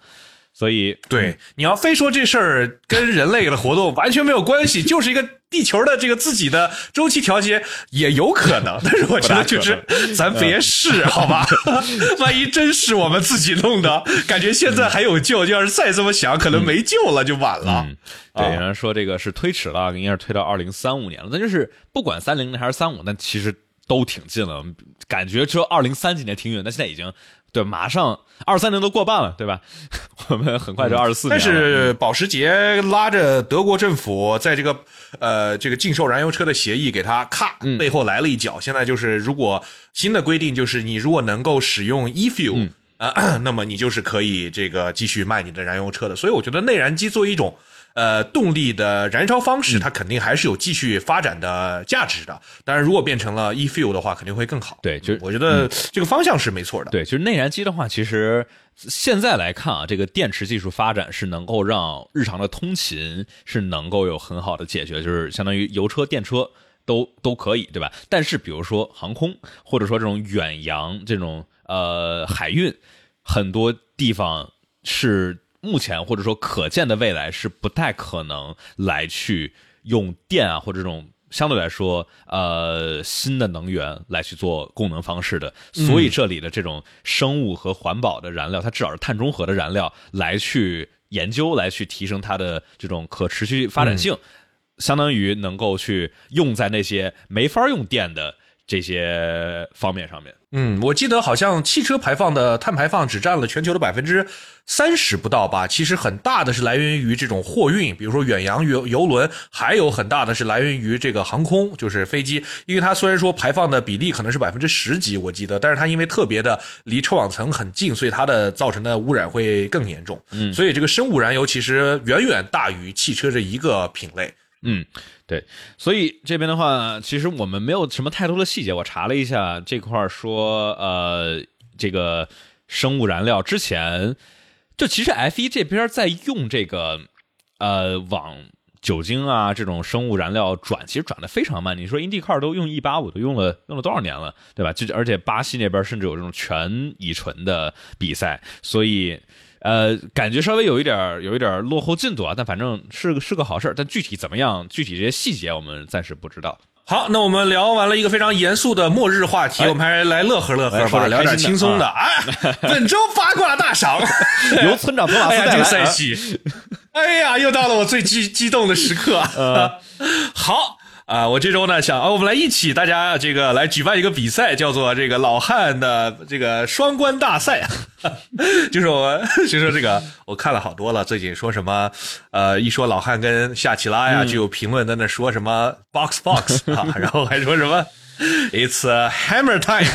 所以，对你要非说这事儿跟人类的活动完全没有关系，就是一个地球的这个自己的周期调节也有可能。但是我觉得就是咱别试，好吧？万一真是我们自己弄的，感觉现在还有救，就要是再这么想，可能没救了，就晚了。对，有人说这个是推迟了，应该是推到二零三五年了。那就是不管三零年还是三五，那其实都挺近了。感觉只有二零三几年挺远，但现在已经。对，马上二三年都过半了，对吧？我们很快就二十四年。但是保时捷拉着德国政府在这个呃这个禁售燃油车的协议给他咔背后来了一脚。现在就是如果新的规定就是你如果能够使用 e-fuel 啊，那么你就是可以这个继续卖你的燃油车的。所以我觉得内燃机作为一种。呃，动力的燃烧方式，它肯定还是有继续发展的价值的。当然，如果变成了 e-fuel 的话，肯定会更好。对，就我觉得这个方向是没错的。对，就是内燃机的话，其实现在来看啊，这个电池技术发展是能够让日常的通勤是能够有很好的解决，就是相当于油车、电车都都可以，对吧？但是比如说航空，或者说这种远洋、这种呃海运，很多地方是。目前或者说可见的未来是不太可能来去用电啊，或者这种相对来说呃新的能源来去做供能方式的。所以这里的这种生物和环保的燃料，它至少是碳中和的燃料来去研究，来去提升它的这种可持续发展性，相当于能够去用在那些没法用电的这些方面上面。嗯，我记得好像汽车排放的碳排放只占了全球的百分之三十不到吧？其实很大的是来源于这种货运，比如说远洋游游轮，还有很大的是来源于这个航空，就是飞机。因为它虽然说排放的比例可能是百分之十几，我记得，但是它因为特别的离臭氧层很近，所以它的造成的污染会更严重。嗯，所以这个生物燃油其实远远大于汽车这一个品类。嗯。对，所以这边的话，其实我们没有什么太多的细节。我查了一下这块说，呃，这个生物燃料之前，就其实 F 一这边在用这个，呃，往酒精啊这种生物燃料转，其实转的非常慢。你说 IndyCar 都用 E 八五，都用了用了多少年了，对吧？就而且巴西那边甚至有这种全乙醇的比赛，所以。呃，感觉稍微有一点有一点落后进度啊，但反正是个是个好事但具体怎么样，具体这些细节我们暂时不知道。好，那我们聊完了一个非常严肃的末日话题，我们还来乐呵乐呵吧，聊点轻松的。哎，本周八卦大赏 由村长托马斯带来赛季。哎呀，又到了我最激激动的时刻。好。啊，我这周呢想啊，我们来一起大家这个来举办一个比赛，叫做这个老汉的这个双关大赛，就是我 就说这个我看了好多了，最近说什么呃，一说老汉跟夏奇拉呀，就有评论在那说什么 box box 啊，然后还说什么。It's a hammer time，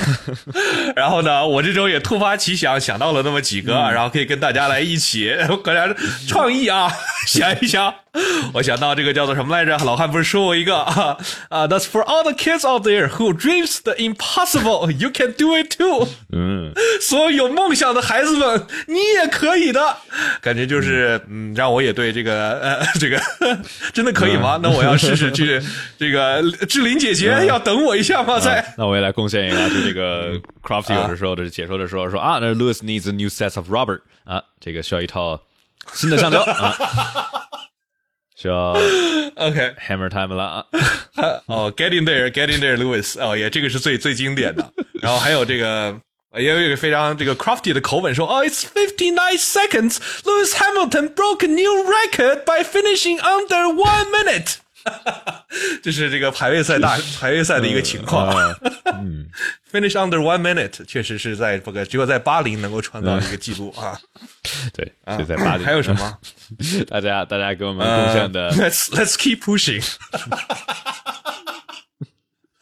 然后呢，我这周也突发奇想，想到了那么几个，然后可以跟大家来一起，大家创意啊，想一想。我想到这个叫做什么来着？老汉不是说过一个啊啊，That's for all the kids out there who dreams the impossible. You can do it too. 嗯，所有有梦想的孩子们，你也可以的。感觉就是嗯，让我也对这个呃这个真的可以吗？那我要试试去这个志玲姐姐要等我一下吗？在那我也来贡献一个，就这个 Crafty 有的时候的解说的时候说啊，那 Louis needs a new set of rubber 啊，这个需要一套新的橡胶啊。需要 OK Hammer Time 了啊！哦，Getting there，Getting there，Louis，哦耶，这个是最最经典的。然后还有这个，也有一个非常这个 crafty 的口吻说：“哦，It's fifty nine seconds. Lewis Hamilton broke a new record by finishing under one minute。” 这是这个排位赛大排位赛的一个情况。嗯，Finish under one minute，确实是在这个只有在巴林能够创造一个记录 啊。对，就在巴黎。还有什么？大家大家给我们贡献的？Let's Let's keep pushing。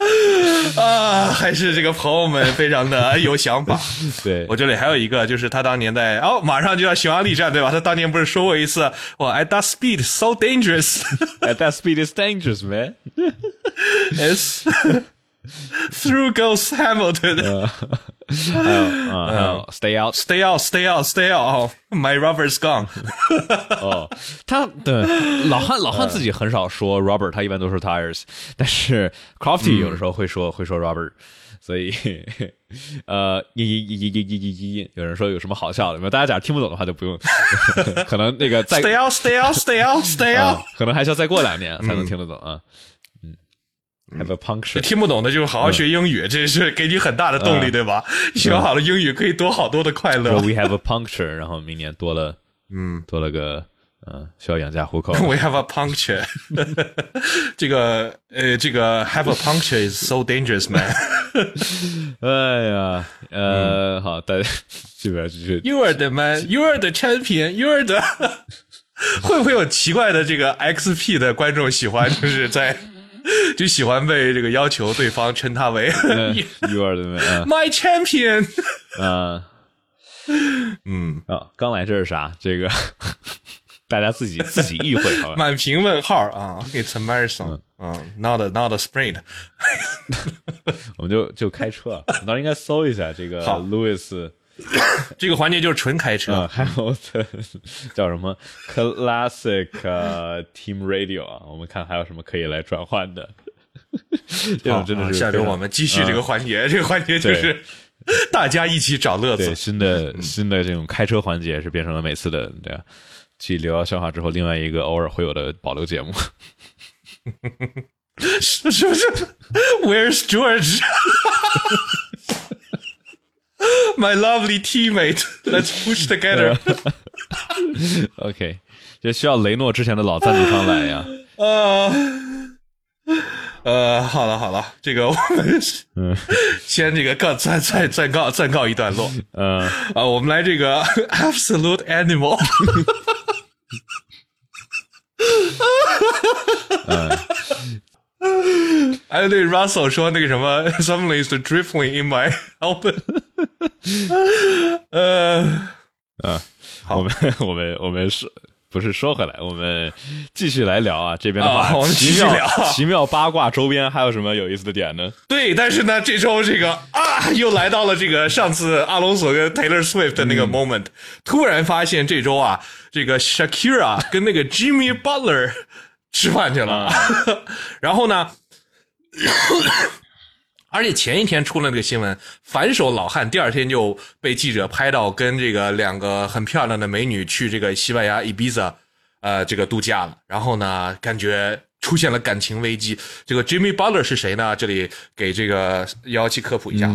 啊，还是这个朋友们非常的有想法。对我这里还有一个，就是他当年在哦，马上就要匈牙利站对吧？他当年不是说过一次，哇，At that speed so dangerous。At that speed is dangerous, man. Through goes Hamilton. Stay out, stay out, stay out, stay out. My rubber's gone. 哦，他对老汉老汉自己很少说 rubber，他一般都是 tires，但是 Crafty 有的时候会说会说 rubber，所以呃，一、一、一、一、一、一、一，有人说有什么好笑的？大家假如听不懂的话，就不用，可能那个再 stay out, stay out, stay out, stay out，可能还需要再过两年才能听得懂啊。Have a puncture，听不懂的就好好学英语，这是给你很大的动力，对吧？学好了英语可以多好多的快乐。We have a puncture，然后明年多了，嗯，多了个，嗯，需要养家糊口。We have a puncture，这个，呃，这个 have a puncture is so dangerous, man。哎呀，呃，好，大家这边就是。You are the man, you are the champion, you are the。会不会有奇怪的这个 XP 的观众喜欢，就是在？就喜欢被这个要求对方称他为 You are the my champion。嗯，嗯 啊，刚来这是啥？这个大家自己自己意会好吧？满屏问号啊！It's a marathon 啊，not a not a sprint。我们就就开车，我倒应该搜一下这个 Louis。这个环节就是纯开车，还有 叫什么 Classic Team Radio 啊？我们看还有什么可以来转换的。这种真的是下周我们继续这个环节，这个环节就是大家一起找乐子。新的新的这种开车环节是变成了每次的对啊，继聊笑话之后，另外一个偶尔会有的保留节目。是不是？Where's George？My lovely teammate, let's push together. OK，就需要雷诺之前的老赞助商来呀。啊，呃，好了好了，这个我们嗯，先这个告暂暂暂告暂告一段落。嗯啊，我们来这个 Absolute Animal。嗯。 哎，对，Russell 说那个什么，Something is drifting in my album。呃，啊，我们我们我们是不是说回来，我们继续来聊啊。这边的话，我们继续聊奇妙八卦周边还有什么有意思的点呢？对，但是呢，这周这个啊，又来到了这个上次阿隆索跟 Taylor Swift 的那个 moment，突然发现这周啊，这个 Shakira 跟那个 Jimmy Butler。吃饭去了，然后呢？而且前一天出了那个新闻，反手老汉第二天就被记者拍到跟这个两个很漂亮的美女去这个西班牙伊比萨，呃，这个度假了。然后呢，感觉出现了感情危机。这个 Jimmy Butler 是谁呢？这里给这个幺七科普一下，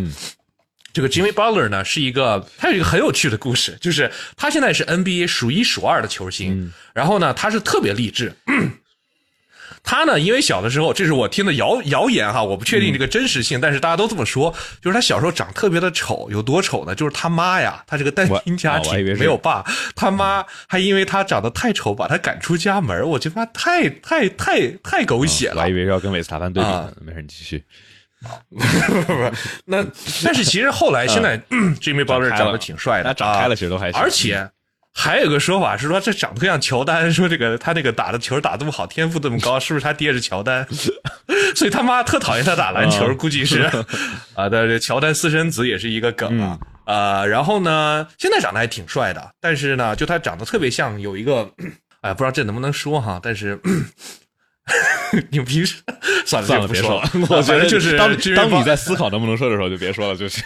这个 Jimmy Butler 呢是一个，他有一个很有趣的故事，就是他现在是 NBA 数一数二的球星，然后呢，他是特别励志。他呢，因为小的时候，这是我听的谣谣言哈，我不确定这个真实性，但是大家都这么说，就是他小时候长特别的丑，有多丑呢？就是他妈呀，他这个单亲家庭没有爸，他妈还因为他长得太丑，把他赶出家门，我觉得妈太太太太狗血了我还以。为要跟韦斯塔潘对比呢啊。没事，你继续。不是不是，那但是其实后来现在 Jimmy Butler 长得挺帅的，他长开了啊其实都还行而且还有个说法是说这长得像乔丹，说这个他那个打的球打这么好，天赋这么高，是不是他爹是乔丹？所以他妈特讨厌他打篮球，嗯估计是 啊，但是乔丹私生子也是一个梗啊。呃，然后呢，现在长得还挺帅的，但是呢，就他长得特别像有一个，哎，不知道这能不能说哈，但是。你们平时算了，算了，别说了。我觉得就是当当你在思考能不能说的时候，就别说了就行。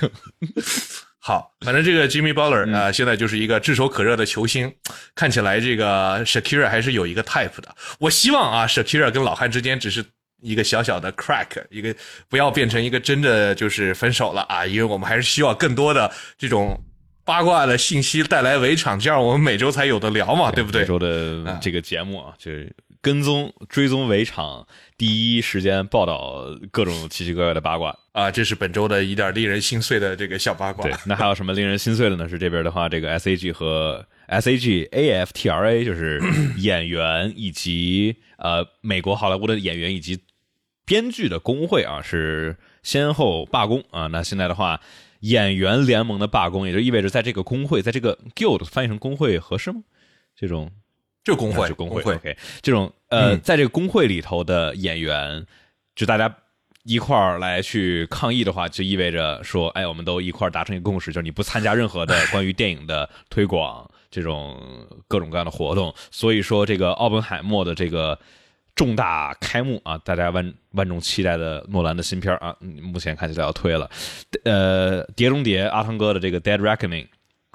好，反正这个 Jimmy Butler 嗯啊、呃现在就是一个炙手可热的球星，看起来这个 Shakira 还是有一个 type 的。我希望啊，Shakira 跟老汉之间只是一个小小的 crack，一个不要变成一个真的就是分手了啊，因为我们还是需要更多的这种八卦的信息带来围场，这样我们每周才有的聊嘛，对不对每？周的这个节目啊，就是跟踪追踪围场，第一时间报道各种奇奇怪怪的八卦。啊，这是本周的一点令人心碎的这个小八卦对。，那还有什么令人心碎的呢？是这边的话，这个 S A G 和 S A G A F T R A 就是演员以及呃美国好莱坞的演员以及编剧的工会啊，是先后罢工啊。那现在的话，演员联盟的罢工，也就意味着在这个工会，在这个 guild 翻译成工会合适吗？这种就工会，啊是工会，OK，这种呃，嗯在这个工会里头的演员，就大家一块儿来去抗议的话，就意味着说，哎，我们都一块儿达成一个共识，就是你不参加任何的关于电影的推广这种各种各样的活动。所以说，这个奥本海默的这个重大开幕啊，大家万万众期待的诺兰的新片啊，嗯目前看起来要推了。呃，《碟中谍》阿汤哥的这个《Dead Reckoning》，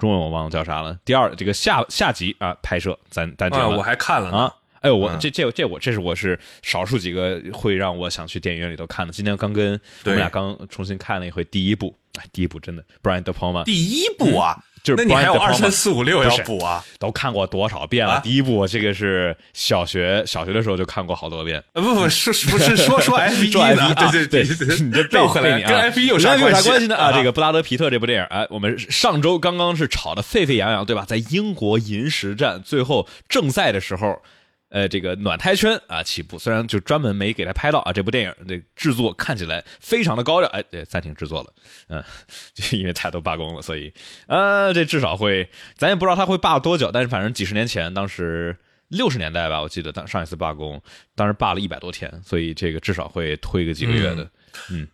中文我忘了叫啥了。第二，这个下下集啊，拍摄咱咱这啊，我还看了。啊。哎呦，我嗯这这这我这是我是少数几个会让我想去电影院里头看的。今天刚跟我们俩刚重新看了一回第一部，哎，第一部真的 Brian De Palma 第一部啊，就是那你还有二三四五六要补啊？都看过多少遍了？啊第一部这个是小学小学的时候就看过好多遍。啊，不不是不是说 说 F 一说呢 F1？啊对对对对，你这绕回来你啊 F 一有啥啥关关系呢？啊，这个个布拉德皮特这部电影，哎，我们上周刚刚是吵得沸沸扬扬，对吧？在英国银石站最后正赛的时候。呃，这个暖胎圈啊起步，虽然就专门没给他拍到啊，这部电影的制作看起来非常的高调，哎，对，暂停制作了，嗯，就因为太多罢工了，所以，呃，这至少会，咱也不知道他会罢多久，但是反正几十年前，当时六十年代吧，我记得当上一次罢工，当时罢了一百多天，所以这个至少会推个几个月的。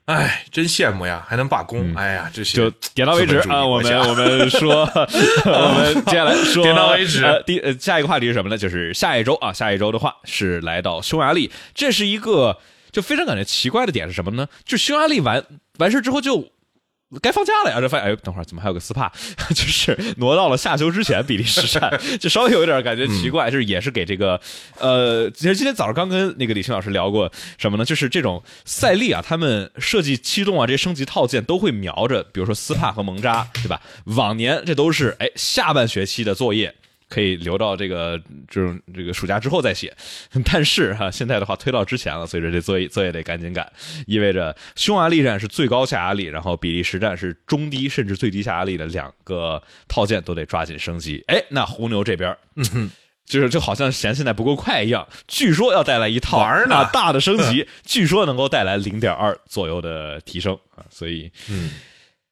哎，真羡慕呀，还能罢工，哎呀，这些就点到为止啊！我们我们说，我们接下来说点到为止呃，第呃下一个话题是什么呢？就是下一周啊，下一周的话是来到匈牙利，这是一个就非常感觉奇怪的点是什么呢？就匈牙利完完事之后就。该放假了呀！这发现，哎，等会儿怎么还有个 SPA？就是挪到了下休之前，比利时站，就稍微有一点感觉奇怪。就是也是给这个，呃，其实今天早上刚跟那个李青老师聊过什么呢？就是这种赛利啊，他们设计驱动啊这些升级套件都会瞄着，比如说斯帕和蒙扎，对吧？往年这都是哎下半学期的作业。可以留到这个这种这个暑假之后再写，但是哈、现在的话推到之前了，所以说这作业作业得赶紧赶，意味着匈牙利站是最高下压力，然后比利时站是中低甚至最低下压力的两个套件都得抓紧升级。哎，那红牛这边，嗯。就是就好像嫌现在不够快一样，据说要带来一套玩呢啊大的升级，据说能够带来零点二左右的提升啊，所以嗯，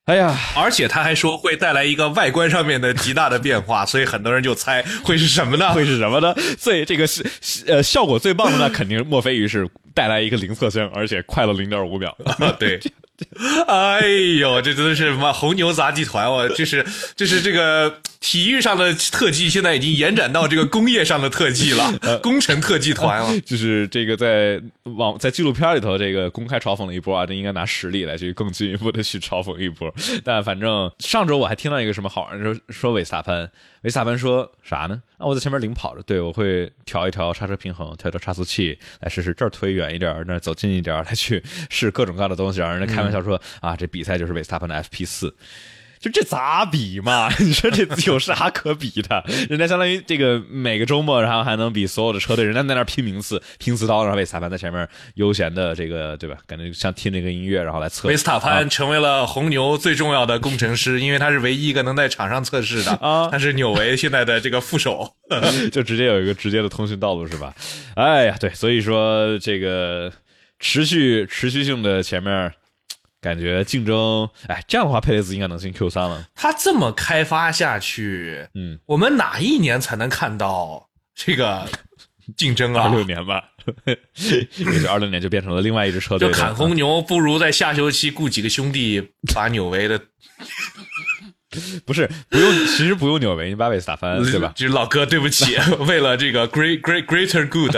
哎呀，而且他还说会带来一个外观上面的极大的变化，所以很多人就猜会是什么呢？会是什么呢？所以这个是呃效果最棒的那，肯定莫非于是带来一个零测星，而且快了零点五秒。对，哎呦，这真的是妈红牛杂技团哦！这是这是这个体育上的特技，现在已经延展到这个工业上的特技了，工程特技团了。就是这个在网在纪录片里头，这个公开嘲讽了一波啊，这应该拿实力来去更进一步的去嘲讽一波。但反正上周我还听到一个什么好玩，说说韦斯塔潘，韦斯塔潘说啥呢？啊，我在前面领跑着，对我会调一调刹车平衡，调一调差速器，来试试这儿推远一点，那儿走近一点，来去 试各种各样的东西，让人家开玩笑说、啊，这比赛就是维斯塔潘的 FP 四。就这咋比嘛？你说这有啥可比的？人家相当于这个每个周末，然后还能比所有的车队，人家在那拼名次、拼刺刀，然后被裁判在前面悠闲的这个，对吧？感觉像听这个音乐，然后来测。维斯塔潘成为了红牛最重要的工程师，因为他是唯一一个能在场上测试的 啊。他是纽维现在的这个副手，就直接有一个直接的通讯道路，是吧？哎呀，对，所以说这个持续持续性的前面。感觉竞争，哎，这样的话，佩雷兹应该能进 Q 三了。他这么开发下去，嗯，我们哪一年才能看到这个竞争啊？二六年吧，也就二六年就变成了另外一支车队。就砍红牛，不如在下休期雇几个兄弟把纽维的。不是不用，其实不用纽维，你把维斯塔潘对吧？就是老哥，对不起，为了这个 great great greater good。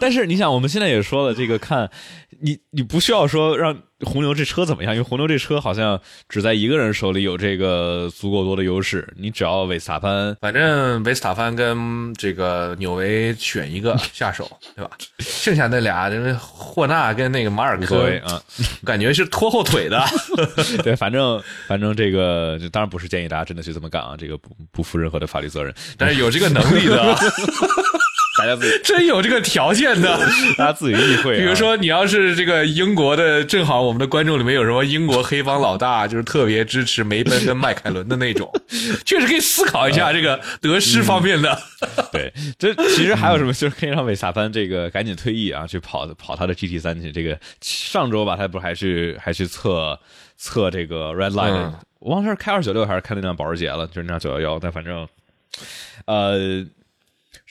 但是你想，我们现在也说了，这个看你，你不需要说让。红牛这车怎么样？因为红牛这车好像只在一个人手里有这个足够多的优势。你只要维斯塔潘，反正维斯塔潘跟这个纽维选一个下手，对吧？剩下那俩，霍纳跟那个马尔科，啊，感觉是拖后腿的。对，反正反正这个，当然不是建议大家真的去这么干啊，这个不不负任何的法律责任。但是有这个能力的。大家自己 真有这个条件的，大家自己意会。比如说，你要是这个英国的，正好我们的观众里面有什么英国黑帮老大，就是特别支持梅奔跟迈凯伦的那种，确实可以思考一下这个得失方面的。对，这其实还有什么，就是可以让韦萨潘这个赶紧退役啊，去跑跑他的 GT 三去。这个上周吧，他不是还去还去测测这个 Red Line，我忘了是开二九六还是开那辆保时捷了，就是那辆九幺幺。但反正，呃。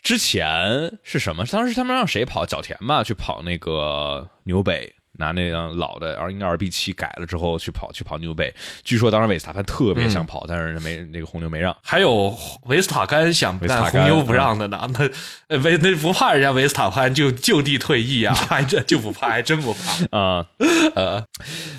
之前是什么？当时他们让谁跑？角田吧，去跑那个牛北。拿那辆老的 R 应二 B 七改了之后去跑去跑纽北，据说当时维斯塔潘特别想跑，但是没那个红牛没让。还有维斯塔潘想，但红牛不让的呢。那维那不怕人家维斯塔潘就就地退役啊？还真就不怕，还真不怕啊。呃，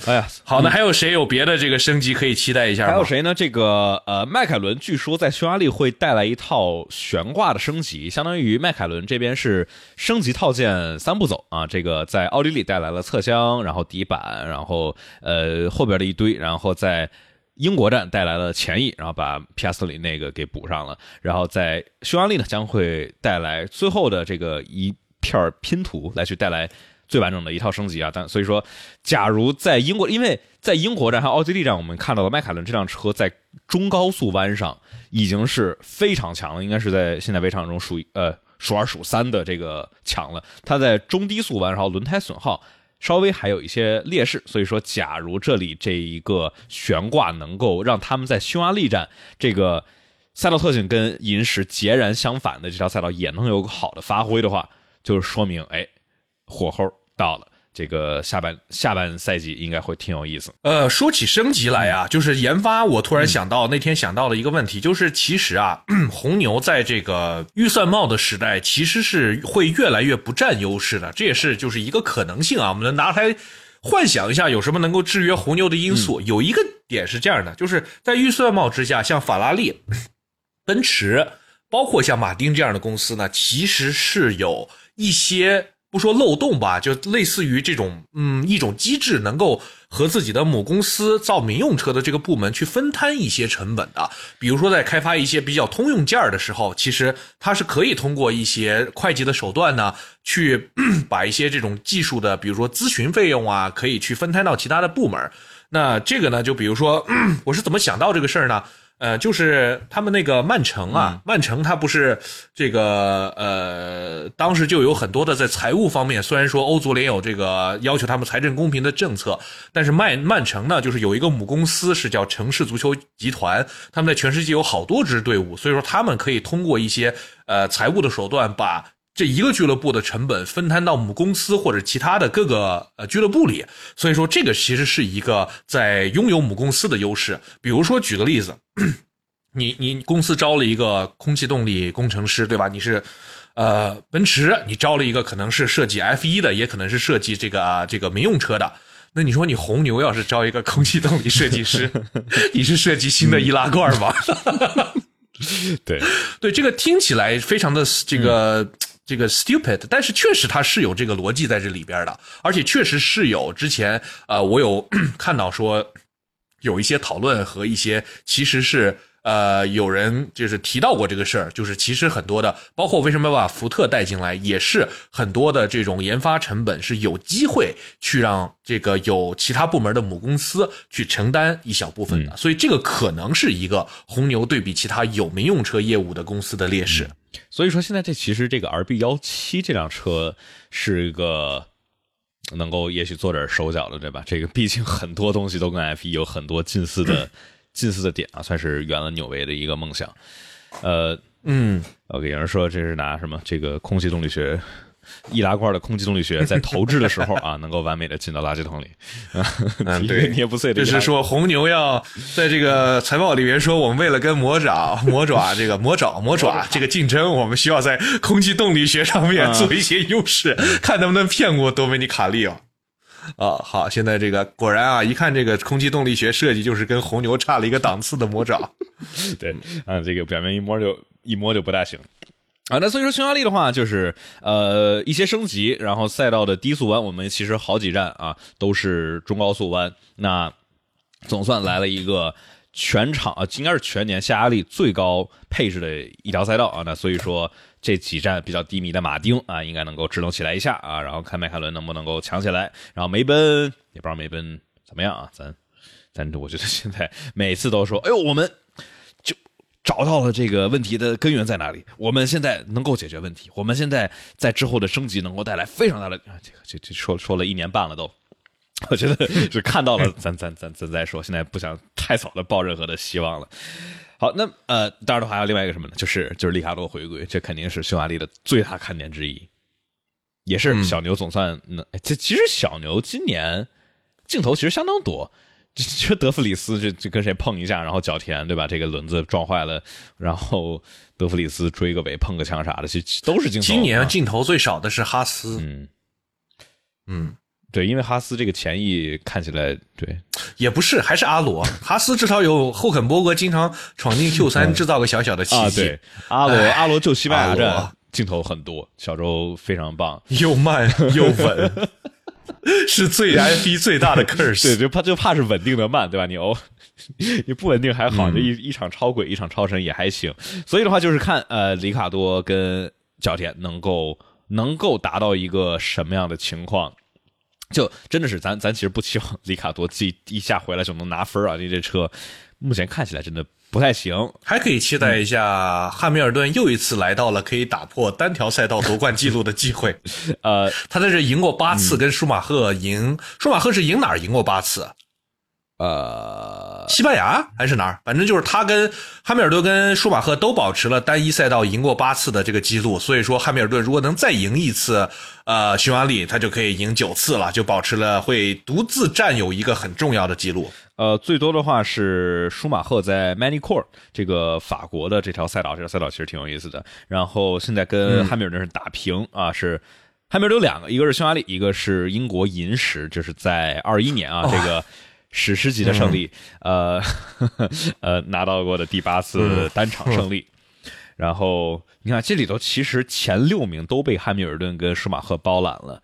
哎呀，好，那还有谁有别的这个升级可以期待一下？还有谁呢？这个呃，迈凯伦据说在匈牙利会带来一套悬挂的升级，相当于迈凯伦这边是升级套件三步走啊。这个在奥地利带来了侧。箱，然后底板，然后呃后边的一堆，然后在英国站带来了前翼，然后把皮亚斯里那个给补上了，然后在匈牙利呢将会带来最后的这个一片拼图来去带来最完整的一套升级啊！但所以说，假如在英国，因为在英国站还有奥地利站，我们看到了迈凯伦这辆车在中高速弯上已经是非常强了，应该是在现在围场中数呃数二数三的这个强了。它在中低速弯，然后轮胎损耗。稍微还有一些劣势，所以说，假如这里这一个悬挂能够让他们在匈牙利站这个赛道特性跟银石截然相反的这条赛道也能有个好的发挥的话，就是说明，哎，火候到了。这个下半下半赛季应该会挺有意思。呃，说起升级来啊，就是研发，我突然想到那天想到了一个问题，就是其实啊，红牛在这个预算帽的时代，其实是会越来越不占优势的。这也是就是一个可能性啊，我们能拿来幻想一下有什么能够制约红牛的因素。有一个点是这样的，就是在预算帽之下，像法拉利、奔驰，包括像马丁这样的公司呢，其实是有一些。不说漏洞吧，就类似于这种，嗯，一种机制，能够和自己的母公司造民用车的这个部门去分摊一些成本的。比如说，在开发一些比较通用件儿的时候，其实它是可以通过一些会计的手段呢，去 把一些这种技术的，比如说咨询费用啊，可以去分摊到其他的部门。那这个呢，就比如说，我是怎么想到这个事儿呢？呃，就是他们那个曼城啊，曼城它不是这个呃，当时就有很多的在财务方面，虽然说欧足联有这个要求他们财政公平的政策，但是曼曼城呢，就是有一个母公司是叫城市足球集团，他们在全世界有好多支队伍，所以说他们可以通过一些呃财务的手段把。这一个俱乐部的成本分摊到母公司或者其他的各个呃俱乐部里，所以说这个其实是一个在拥有母公司的优势。比如说举个例子，你你公司招了一个空气动力工程师，对吧？你是呃奔驰，你招了一个可能是设计 F 一的，也可能是设计这个这个民用车的。那你说你红牛要是招一个空气动力设计师，你是设计新的易拉罐吗？对对，这个听起来非常的这个。这个 stupid，但是确实它是有这个逻辑在这里边的，而且确实是有之前呃，我有 看到说，有一些讨论和一些其实是。呃，有人就是提到过这个事儿，就是其实很多的，包括为什么把福特带进来，也是很多的这种研发成本是有机会去让这个有其他部门的母公司去承担一小部分的，所以这个可能是一个红牛对比其他有民用车业务的公司的劣势。所以说，现在这其实这个 RB 幺七这辆车是一个能够也许做点手脚的，对吧？这个毕竟很多东西都跟 F 一有很多近似的。近似的点啊，算是圆了纽维的一个梦想。呃，嗯，OK，有人说这是拿什么？这个空气动力学，易拉罐的空气动力学在投掷的时候啊，能够完美的进到垃圾桶里。嗯，对，捏不碎的。就是说红牛要在这个财报里面说，我们为了跟魔爪、魔爪这个魔爪、魔爪这个竞争，我们需要在空气动力学上面做一些优势，看能不能骗过多米尼卡利哦。啊，好，现在这个果然啊，一看这个空气动力学设计，就是跟红牛差了一个档次的魔爪。对，啊，这个表面一摸就一摸就不大行。啊，那所以说匈牙利的话，就是呃一些升级，然后赛道的低速弯，我们其实好几站啊都是中高速弯，那总算来了一个全场啊，应该是全年下压力最高配置的一条赛道啊，那所以说。这几站比较低迷的马丁啊，应该能够支棱起来一下啊，然后看迈凯伦能不能够强起来。然后梅奔也不知道梅奔怎么样啊，咱咱我觉得现在每次都说，哎呦，我们找到了这个问题的根源在哪里，我们现在能够解决问题，我们现在在之后的升级能够带来非常大的这个这这说说了一年半了都，我觉得是看到了，咱咱咱咱再说，现在不想太早的抱任何的希望了。好，那呃，当然的话还有另外一个什么呢？就是就是利卡多回归，这肯定是匈牙利的最大看点之一，也是小牛总算能。这其实小牛今年镜头其实相当多，就德弗里斯就就跟谁碰一下，然后脚田对吧？这个轮子撞坏了，然后德弗里斯追个尾碰个枪啥的，其实都是镜头。今年镜头最少的是哈斯，嗯嗯。对，因为哈斯这个前翼看起来，对，也不是，还是阿罗。哈斯至少有后肯伯格经常闯进 Q 三，制造个小小的奇迹。对，阿罗，阿罗救西班牙站镜头很多，小周非常棒，又慢又稳，是最 FB 最大的 curse。对，就怕就怕是稳定的慢，对吧？你哦，你不稳定还好，这一一场超轨，一场超神也还行。所以的话，就是看呃，里卡多跟角田能够能够达到一个什么样的情况。就真的是咱咱其实不期望里卡多自己一下回来就能拿分啊！你这车目前看起来真的不太行，还可以期待一下汉密尔顿又一次来到了可以打破单条赛道夺冠记录的机会。呃，他在这赢过八次，跟舒马赫赢，舒马赫是赢哪儿赢过八次？呃，西班牙还是哪儿？反正就是他跟汉密尔顿跟舒马赫都保持了单一赛道赢过八次的这个记录。所以说，汉密尔顿如果能再赢一次，呃，匈牙利他就可以赢九次了，就保持了会独自占有一个很重要的记录。呃，最多的话是舒马赫在 m a n i c o r 这个法国的这条赛道，这条赛道其实挺有意思的。然后现在跟汉密尔顿是打平啊，是汉密尔顿有两个，一个是匈牙利，一个是英国银石，就是在二一年啊这个。史诗级的胜利，呃，呃，拿到过的第八次单场胜利。然后你看，这里头其实前六名都被汉密尔顿跟舒马赫包揽了。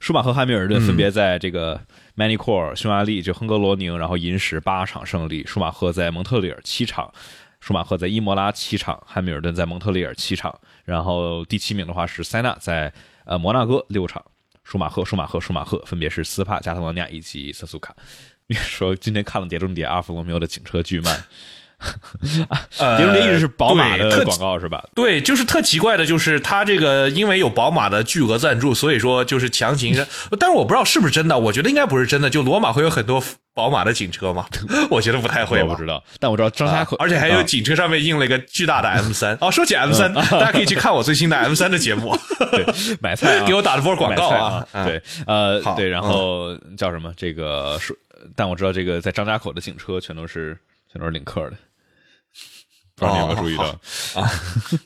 舒马赫、汉密尔顿分别在这个 Manicor，匈牙利就亨格罗宁，然后银石八场胜利。舒马赫在蒙特利尔七场，舒马赫在伊莫拉七场，汉密尔顿在蒙特利尔七场。然后第七名的话是塞纳在呃摩纳哥六场。舒马赫、舒马赫、舒马赫分别是斯帕、加特罗尼亚以及瑟苏卡。你 说今天看了《碟中谍：阿尔法罗密欧》的警车巨慢，碟中谍一直是宝马的广告是吧？对，就是特奇怪的，就是他这个因为有宝马的巨额赞助，所以说就是强行。但是我不知道是不是真的，我觉得应该不是真的。就罗马会有很多宝马的警车吗？我觉得不太会，我不知道。但我知道张家口，而且还有警车上面印了一个巨大的 M 三。哦，说起 M 三，大家可以去看我最新的 M 三的节目。对，买菜给我打了波广告啊！对，呃，对，然后叫什么？这个说。但我知道这个在张家口的警车全都是全都是领克的，不知道你有没有注意到？啊，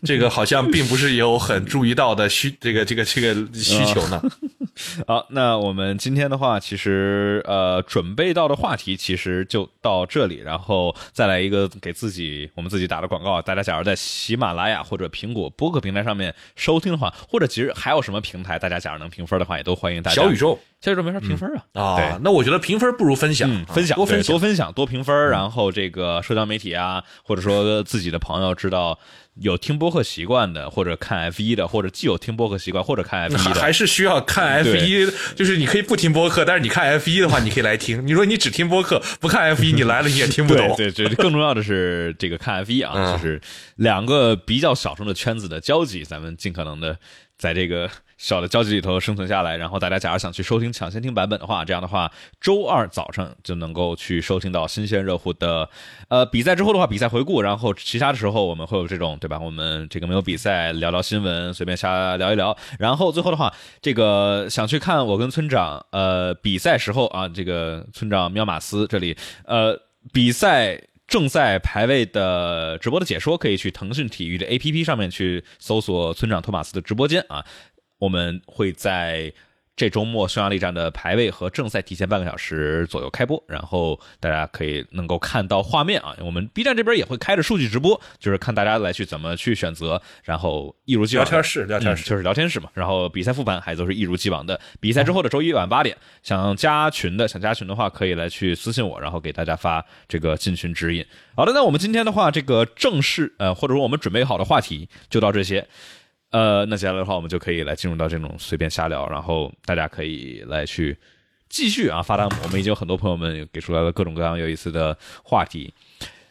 这个好像并不是有很注意到的需 这个这个这个需求呢。好，那我们今天的话，其实呃准备到的话题其实就到这里，然后再来一个给自己我们自己打的广告。大家假如在喜马拉雅或者苹果播客平台上面收听的话，或者其实还有什么平台，大家假如能评分的话，也都欢迎大家。小宇宙，小宇宙没法评分啊。啊，那我觉得评分不如分享，分享多分多分享多评分，然后这个社交媒体啊，或者说自己的朋友知道。有听播客习惯的，或者看 F 一的，或者既有听播客习惯，或者看 F 一的，还是需要看 F 一。就是你可以不听播客，但是你看 F 一的话，你可以来听。你说你只听播客，不看 F 一，你来了你也听不懂。对，对更重要的是这个看 F 一啊，就是两个比较小众的圈子的交集，咱们尽可能的在这个。小的交集里头生存下来，然后大家假如想去收听抢先听版本的话，这样的话，周二早上就能够去收听到新鲜热乎的，呃，比赛之后的话，比赛回顾，然后其他的时候我们会有这种，对吧？我们这个没有比赛，聊聊新闻，随便瞎聊一聊，然后最后的话，这个想去看我跟村长，呃，比赛时候啊，这个村长喵马斯这里，呃，比赛正在排位的直播的解说，可以去腾讯体育的 APP 上面去搜索村长托马斯的直播间啊。我们会在这周末匈牙利站的排位和正赛提前半个小时左右开播，然后大家可以能够看到画面啊。我们 B 站这边也会开着数据直播，就是看大家来去怎么去选择，然后一如既往聊天室，聊天室就是聊天室嘛。然后比赛复盘还都是一如既往的。比赛之后的周一晚八点，想加群的，想加群的话可以来去私信我，然后给大家发这个进群指引。好的，那我们今天的话，这个正式呃，或者说我们准备好的话题就到这些。呃，那接下来的话，我们就可以来进入到这种随便瞎聊，然后大家可以来去继续啊发弹幕。我们已经有很多朋友们给出来了各种各样有意思的话题。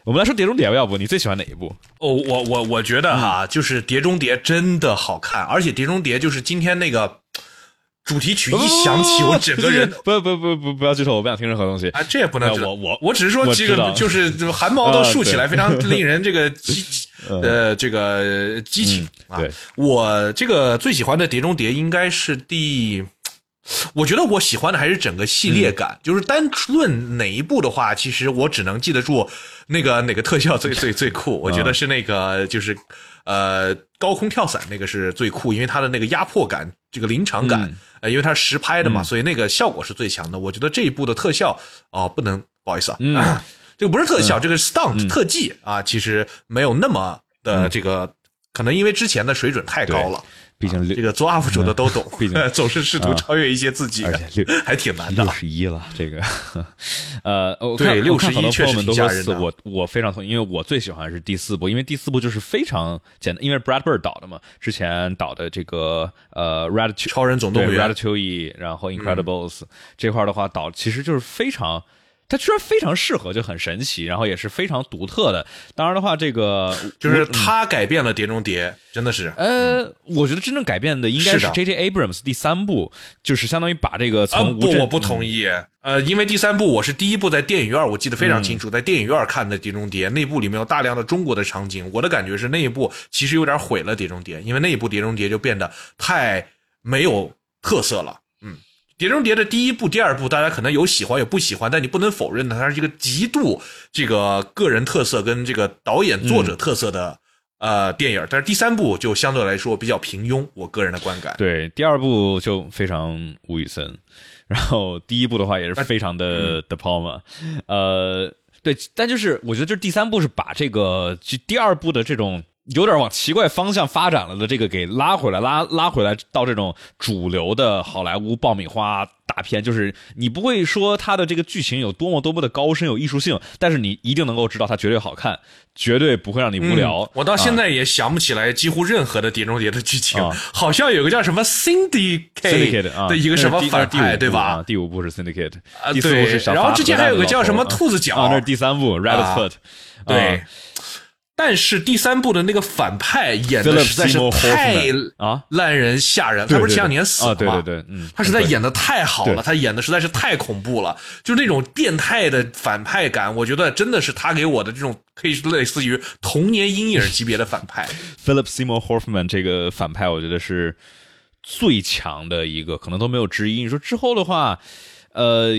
我们来说《碟中谍》，要不你最喜欢哪一部？哦，我我我觉得哈，就是《碟中谍》真的好看，而且《碟中谍》就是今天那个主题曲一响起，我整个人 不不不不不要剧透，我不想听任何东西啊，这也不能我我我只是说这个就是汗毛都竖起来，非常令人这个 激。呃，这个激情啊！我这个最喜欢的《碟中谍》应该是第，我觉得我喜欢的还是整个系列感。就是单论哪一部的话，其实我只能记得住那个哪个特效最最最酷。我觉得是那个就是呃高空跳伞那个是最酷，因为它的那个压迫感、这个临场感，呃，因为它是实拍的嘛，所以那个效果是最强的。我觉得这一部的特效哦，不能不好意思啊。这个不是特效，这个 stunt 特技啊，其实没有那么的这个，可能因为之前的水准太高了。毕竟这个做 UP 主的都懂，毕竟 总是试图超越一些自己，而且还挺难的。六十一了，这个，呃，对，六十一确实挺吓人的。我我非常同意，因为我最喜欢是第四部，因为第四部就是非常简单，因为 Brad Bird 导的嘛，之前导的这个呃 Red 超人总动员 Red E，然后 Incredibles 这块的话导其实就是非常。它居然非常适合，就很神奇，然后也是非常独特的。当然的话，这个 就是它改变了《碟中谍》，真的是。呃，我觉得真正改变的应该是 J J Abrams 第三部，就是相当于把这个从不，我不同意。呃，因为第三部我是第一部在电影院，我记得非常清楚，在电影院看的《碟中谍》，那部里面有大量的中国的场景。我的感觉是那一部其实有点毁了《碟中谍》，因为那一部《碟中谍》就变得太没有特色了。《碟中谍》的第一部、第二部，大家可能有喜欢有不喜欢，但你不能否认的，它是一个极度这个个人特色跟这个导演作者特色的呃电影。但是第三部就相对来说比较平庸，我个人的观感。对，第二部就非常吴宇森，然后第一部的话也是非常的 De Palma，呃，对，但就是我觉得就是第三部是把这个就第二部的这种。有点往奇怪方向发展了的这个给拉回来，拉拉回来到这种主流的好莱坞爆米花大片，就是你不会说它的这个剧情有多么多么的高深有艺术性，但是你一定能够知道它绝对好看，绝对不会让你无聊。我到现在也想不起来几乎任何的《碟中谍》的剧情，好像有个叫什么 Syndicate 的一个什么反派，对吧？第五部是 Syndicate，第四部是然后之前还有个叫什么兔子脚，那是第三部 Rabbit Foot，对。但是第三部的那个反派演的实在是太啊烂人吓人，他不是前两年死了吗？对对对，嗯，他实在演的太好了，他演的实在是太恐怖了，就是那种变态的反派感，我觉得真的是他给我的这种可以类似于童年阴影级别的反派。Philip Seymour Hoffman 这个反派，我觉得是最强的一个，可能都没有之一。你说之后的话。呃，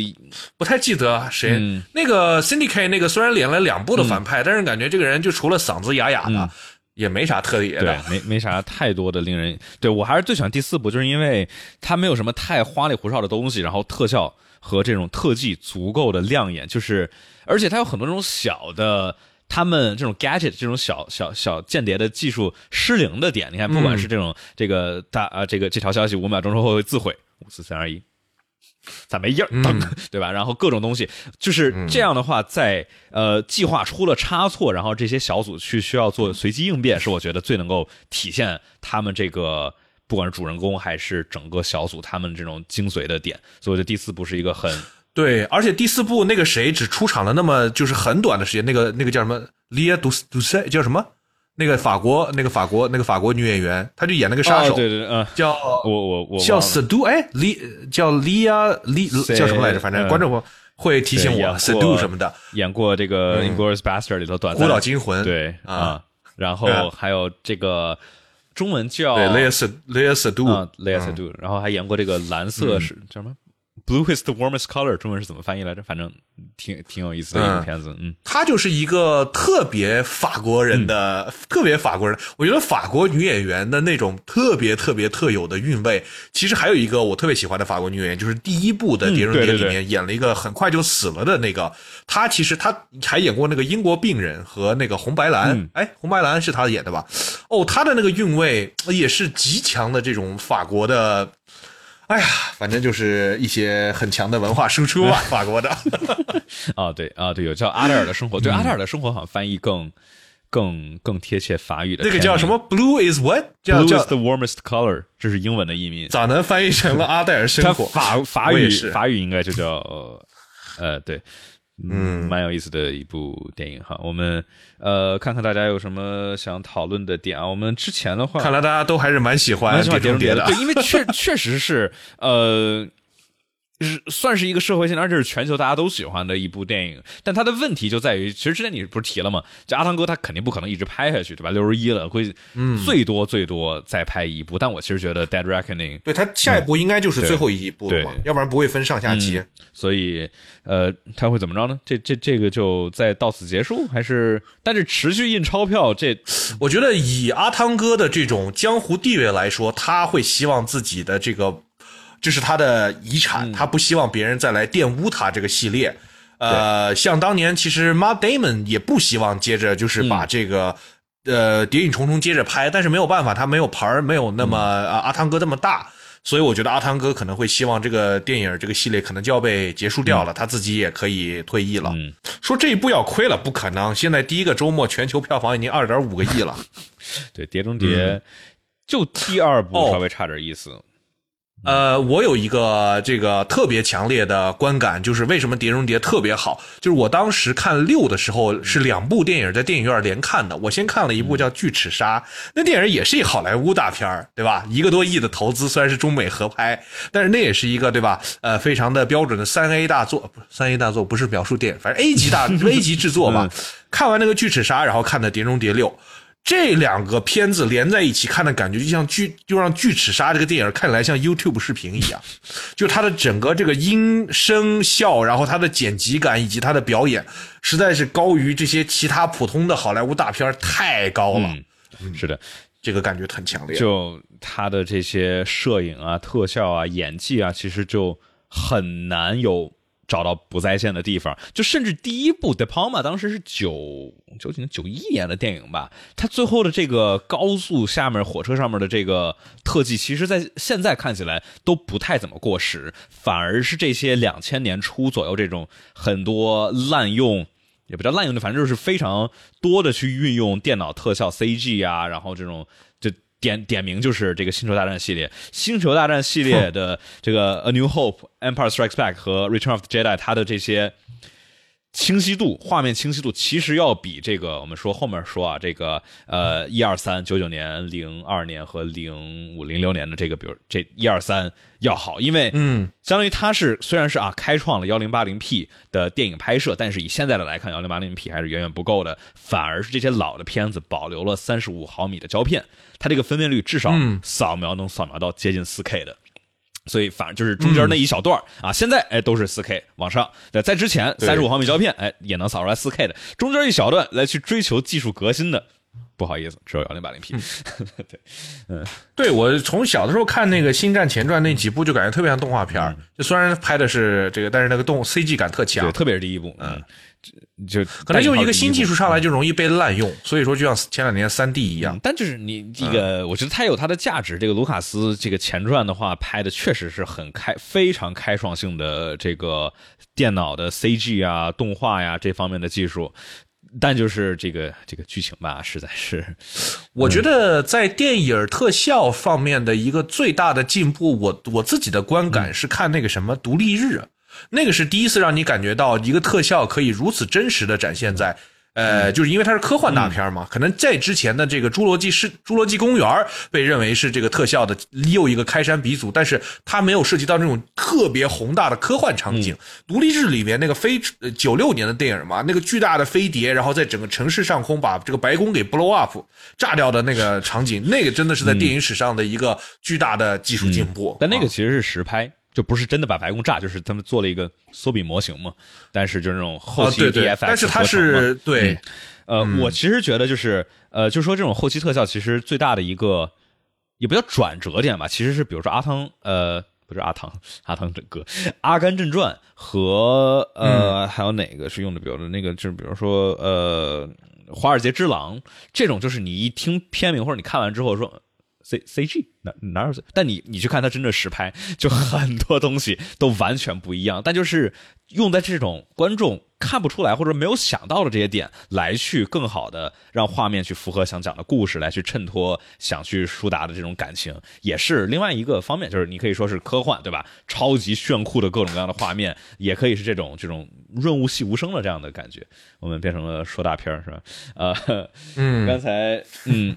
不太记得谁、嗯那个 Cindy K 那个虽然演了两部的反派，但是感觉这个人就除了嗓子哑哑的，也没啥特别对的。，没没啥太多的令人对我还是最喜欢第四部，就是因为它没有什么太花里胡哨的东西，然后特效和这种特技足够的亮眼，就是而且它有很多这种小的。他们这种 gadget 这种小小小间谍的技术失灵的点，你看，不管是这种、这个大啊、这个这条消息五秒钟之后会自毁，五四三二一，咋没印儿？噔，对吧？然后各种东西，就是这样的话，在呃计划出了差错，然后这些小组去需要做随机应变，是我觉得最能够体现他们这个不管是主人公还是整个小组他们这种精髓的点。所以我觉得第四部是一个很 对，而且第四部那个谁只出场了那么就是很短的时间，那个那个叫什么 Lia d u d u s 叫什么？那个法国那个法国那个法国女演员，她就演那个杀手，哦对对对，嗯，叫我我我叫 Sedu，哎李叫 Lia Li 叫什么来着？反正嗯。观众朋友会提醒我对演过 Sadu 什么的，演过这个《Inglourious Bastard》里头短暂孤岛惊魂。对啊。啊，然后嗯还有这个中文叫对 Lia Sadu Lia e Seydoux，然后还演过这个蓝色是叫什么？Blue is the warmest color，中文是怎么翻译来着？反正挺挺有意思的一个嗯片子，嗯，她就是一个特别法国人的、特别法国人。我觉得法国女演员的那种特别特别特有的韵味，其实还有一个我特别喜欢的法国女演员，就是第一部的《碟中谍里面演了一个很快就死了的那个。她其实她还演过那个英国病人和那个红白蓝，嗯哎，红白蓝是她演的吧？哦，她的那个韵味也是极强的这种法国的。哎呀，反正就是一些很强的文化输出吧，法国的。啊，对啊，对，有叫阿黛尔的生活，对，嗯阿黛尔的生活好像翻译更更更贴切法语的那，个叫什么？Blue is what？叫 Blue 叫 is the warmest color，这是英文的译名，咋能翻译成了阿黛尔生活？法法语法语应该就叫呃呃对。嗯，蛮有意思的一部电影哈。我们呃看看大家有什么想讨论的点啊。我们之前的话，看来大家都还是蛮喜欢蛮喜欢碟中谍的。对，因为确 确实是呃。是算是一个社会性，而且是全球大家都喜欢的一部电影。但它的问题就在于，其实之前你不是提了吗？就阿汤哥他肯定不可能一直拍下去，对吧？六十一了，会最多最多再拍一部。但我其实觉得《Dead Reckoning》对他下一部应该就是最后一部了嘛，要不然不会分上下集。所以，呃，他会怎么着呢？这这这个就在到此结束，还是但是持续印钞票？这我觉得以阿汤哥的这种江湖地位来说，他会希望自己的这个，这是他的遗产，他不希望别人再来玷污他这个系列。呃，像当年其实 Matt Damon 也不希望接着就是把这个。呃，谍影重重接着拍，但是没有办法，他没有牌儿，没有那么、啊阿汤哥那么大，所以我觉得阿汤哥可能会希望这个电影这个系列可能就要被结束掉了，他自己也可以退役了。嗯说这一部要亏了，不可能，现在第一个周末全球票房已经二点五个亿了。对《碟中谍》就第二部哦稍微差点意思。呃，我有一个这个特别强烈的观感，就是为什么《碟中谍》特别好，就是我当时看六的时候是两部电影在电影院连看的。我先看了一部叫《巨齿鲨》，那电影也是一好莱坞大片儿，对吧？一个多亿的投资，虽然是中美合拍，但是那也是一个对吧？呃，非常的标准的三 A 大作，不是三 A 大作不是描述电影，反正 A 级大 A 级制作吧。看完那个《巨齿鲨》，然后看的《碟中谍六》。这两个片子连在一起看的感觉，就像巨，就让《巨齿鲨》这个电影看起来像 YouTube 视频一样，就它的整个这个音声效，然后它的剪辑感以及它的表演，实在是高于这些其他普通的好莱坞大片太高了，是的，这个感觉很强烈。就他的这些摄影啊、特效啊、演技啊，其实就很难有找到不在线的地方。就甚至第一部《De Palma》当时是九九几年、九一年的电影吧，它最后的这个高速下面火车上面的这个特技，其实在现在看起来都不太怎么过时，反而是这些两千年初左右这种很多滥用。也不叫滥用的，反正就是非常多的去运用电脑特效 CG 啊，然后这种点点名就是这个星球大战系列，星球大战系列的这个 A New Hope、Empire Strikes Back 和 Return of the Jedi，它的这些清晰度、画面清晰度，其实要比这个我们说后面说啊，这个呃一二三九九年、零二年和零五零六年的这个，比如这一二三要好，因为嗯，相当于它是虽然是啊开创了幺零八零 P 的电影拍摄，但是以现在的来看，幺零八零 P 还是远远不够的，反而是这些老的片子保留了三十五毫米的胶片，它这个分辨率至少嗯。扫描能扫描到接近四 K 的。所以反正就是中间那一小段啊，现在哎都是四 K 往上，在在之前三十五毫米胶片哎也能扫出来四 K 的，中间一小段来去追求技术革新的，不好意思，只有幺零八零 P。对，嗯，对我从小的时候看那个《星战前传》那几部，就感觉特别像动画片就虽然拍的是这个，但是那个动 CG 感特强，对，特别是第一部，嗯。就可能就一个新技术上来就容易被滥用，所以说就像前两年三 D 一样。但就是你这个，我觉得它有它的价值。这个卢卡斯这个前传的话，拍的确实是很开，非常开创性的这个电脑的 CG 啊、动画呀这方面的技术。但就是这个这个剧情吧，实在是，我觉得在电影特效方面的一个最大的进步，我我自己的观感是看那个什么《独立日》。那个是第一次让你感觉到一个特效可以如此真实的展现在，呃，就是因为它是科幻大片嘛，可能在之前的这个《侏罗纪世侏罗纪公园》被认为是这个特效的又一个开山鼻祖，但是它没有涉及到那种特别宏大的科幻场景。独立日里面那个飞九六年的电影嘛，那个巨大的飞碟，然后在整个城市上空把这个白宫给 blow up 炸掉的那个场景，那个真的是在电影史上的一个巨大的技术进步。但那个其实是实拍。就不是真的把白宫炸，就是他们做了一个缩比模型嘛。但是就是那种后期 DFX，但是它是对，呃，我其实觉得就是呃，就说这种后期特效，其实最大的一个也不叫转折点吧，其实是比如说阿汤，呃，不是阿汤，阿汤整个《阿甘正传》和呃还有哪个是用的比如说那个，就是比如说呃《华尔街之狼》这种，就是你一听片名或者你看完之后说。C C G 哪哪有？但你你去看它真的实拍，就很多东西都完全不一样。但就是用在这种观众看不出来或者没有想到的这些点，来去更好的让画面去符合想讲的故事，来去衬托想去舒达的这种感情，也是另外一个方面。就是你可以说是科幻，对吧？超级炫酷的各种各样的画面，也可以是这种这种润物细无声的这样的感觉。我们变成了说大片是吧？呃，嗯，刚才嗯。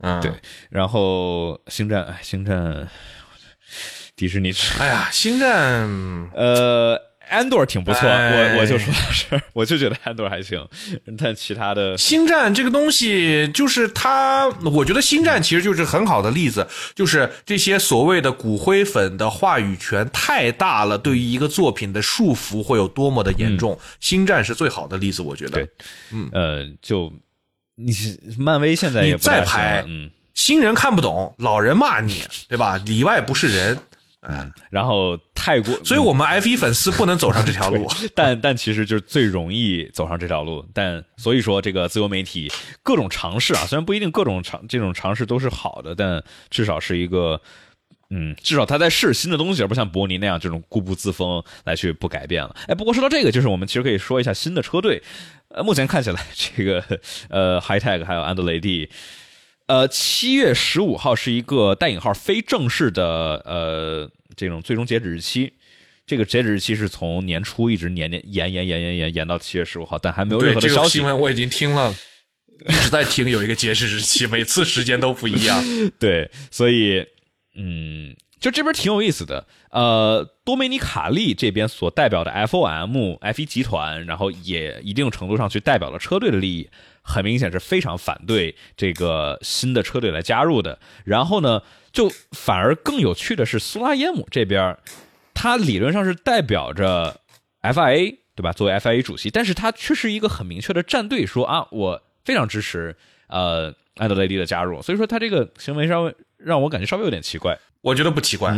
嗯，对，然后星战，星战，迪士尼，哎呀，星战，呃，安朵挺不错，我我就说是，我就觉得安朵还行，但其他的，星战这个东西，就是它，我觉得星战其实就是很好的例子，就是这些所谓的骨灰粉的话语权太大了，对于一个作品的束缚会有多么的严重，星战是最好的例子，我觉得，对，嗯，呃，就。你漫威现在也再拍，嗯，新人看不懂，老人骂你，对吧？里外不是人，嗯，然后太过，所以我们 F 一粉丝不能走上这条路。但但其实就是最容易走上这条路。但所以说，这个自由媒体各种尝试啊，虽然不一定各种尝这种尝试都是好的，但至少是一个，嗯，至少他在试新的东西，而不像伯尼那样这种固步自封来去不改变了。哎，不过说到这个，就是我们其实可以说一下新的车队。呃，目前看起来，这个呃，Hightech 还有安德雷蒂，呃，七月十五号是一个带引号非正式的呃这种最终截止日期。这个截止日期是从年初一直年年延延延延延延到七月十五号，但还没有任何的消息。新闻我已经听了，一直在听有一个截止日期，每次时间都不一样。对，所以嗯。就这边挺有意思的，呃，多梅尼卡利这边所代表的 FOM F1 集团，然后也一定程度上去代表了车队的利益，很明显是非常反对这个新的车队来加入的。然后呢，就反而更有趣的是，苏拉耶姆这边，他理论上是代表着 FIA 对吧？作为 FIA 主席，但是他却是一个很明确的站队，说啊，我非常支持呃安德雷蒂的加入。所以说他这个行为稍微让我感觉稍微有点奇怪。我觉得不奇怪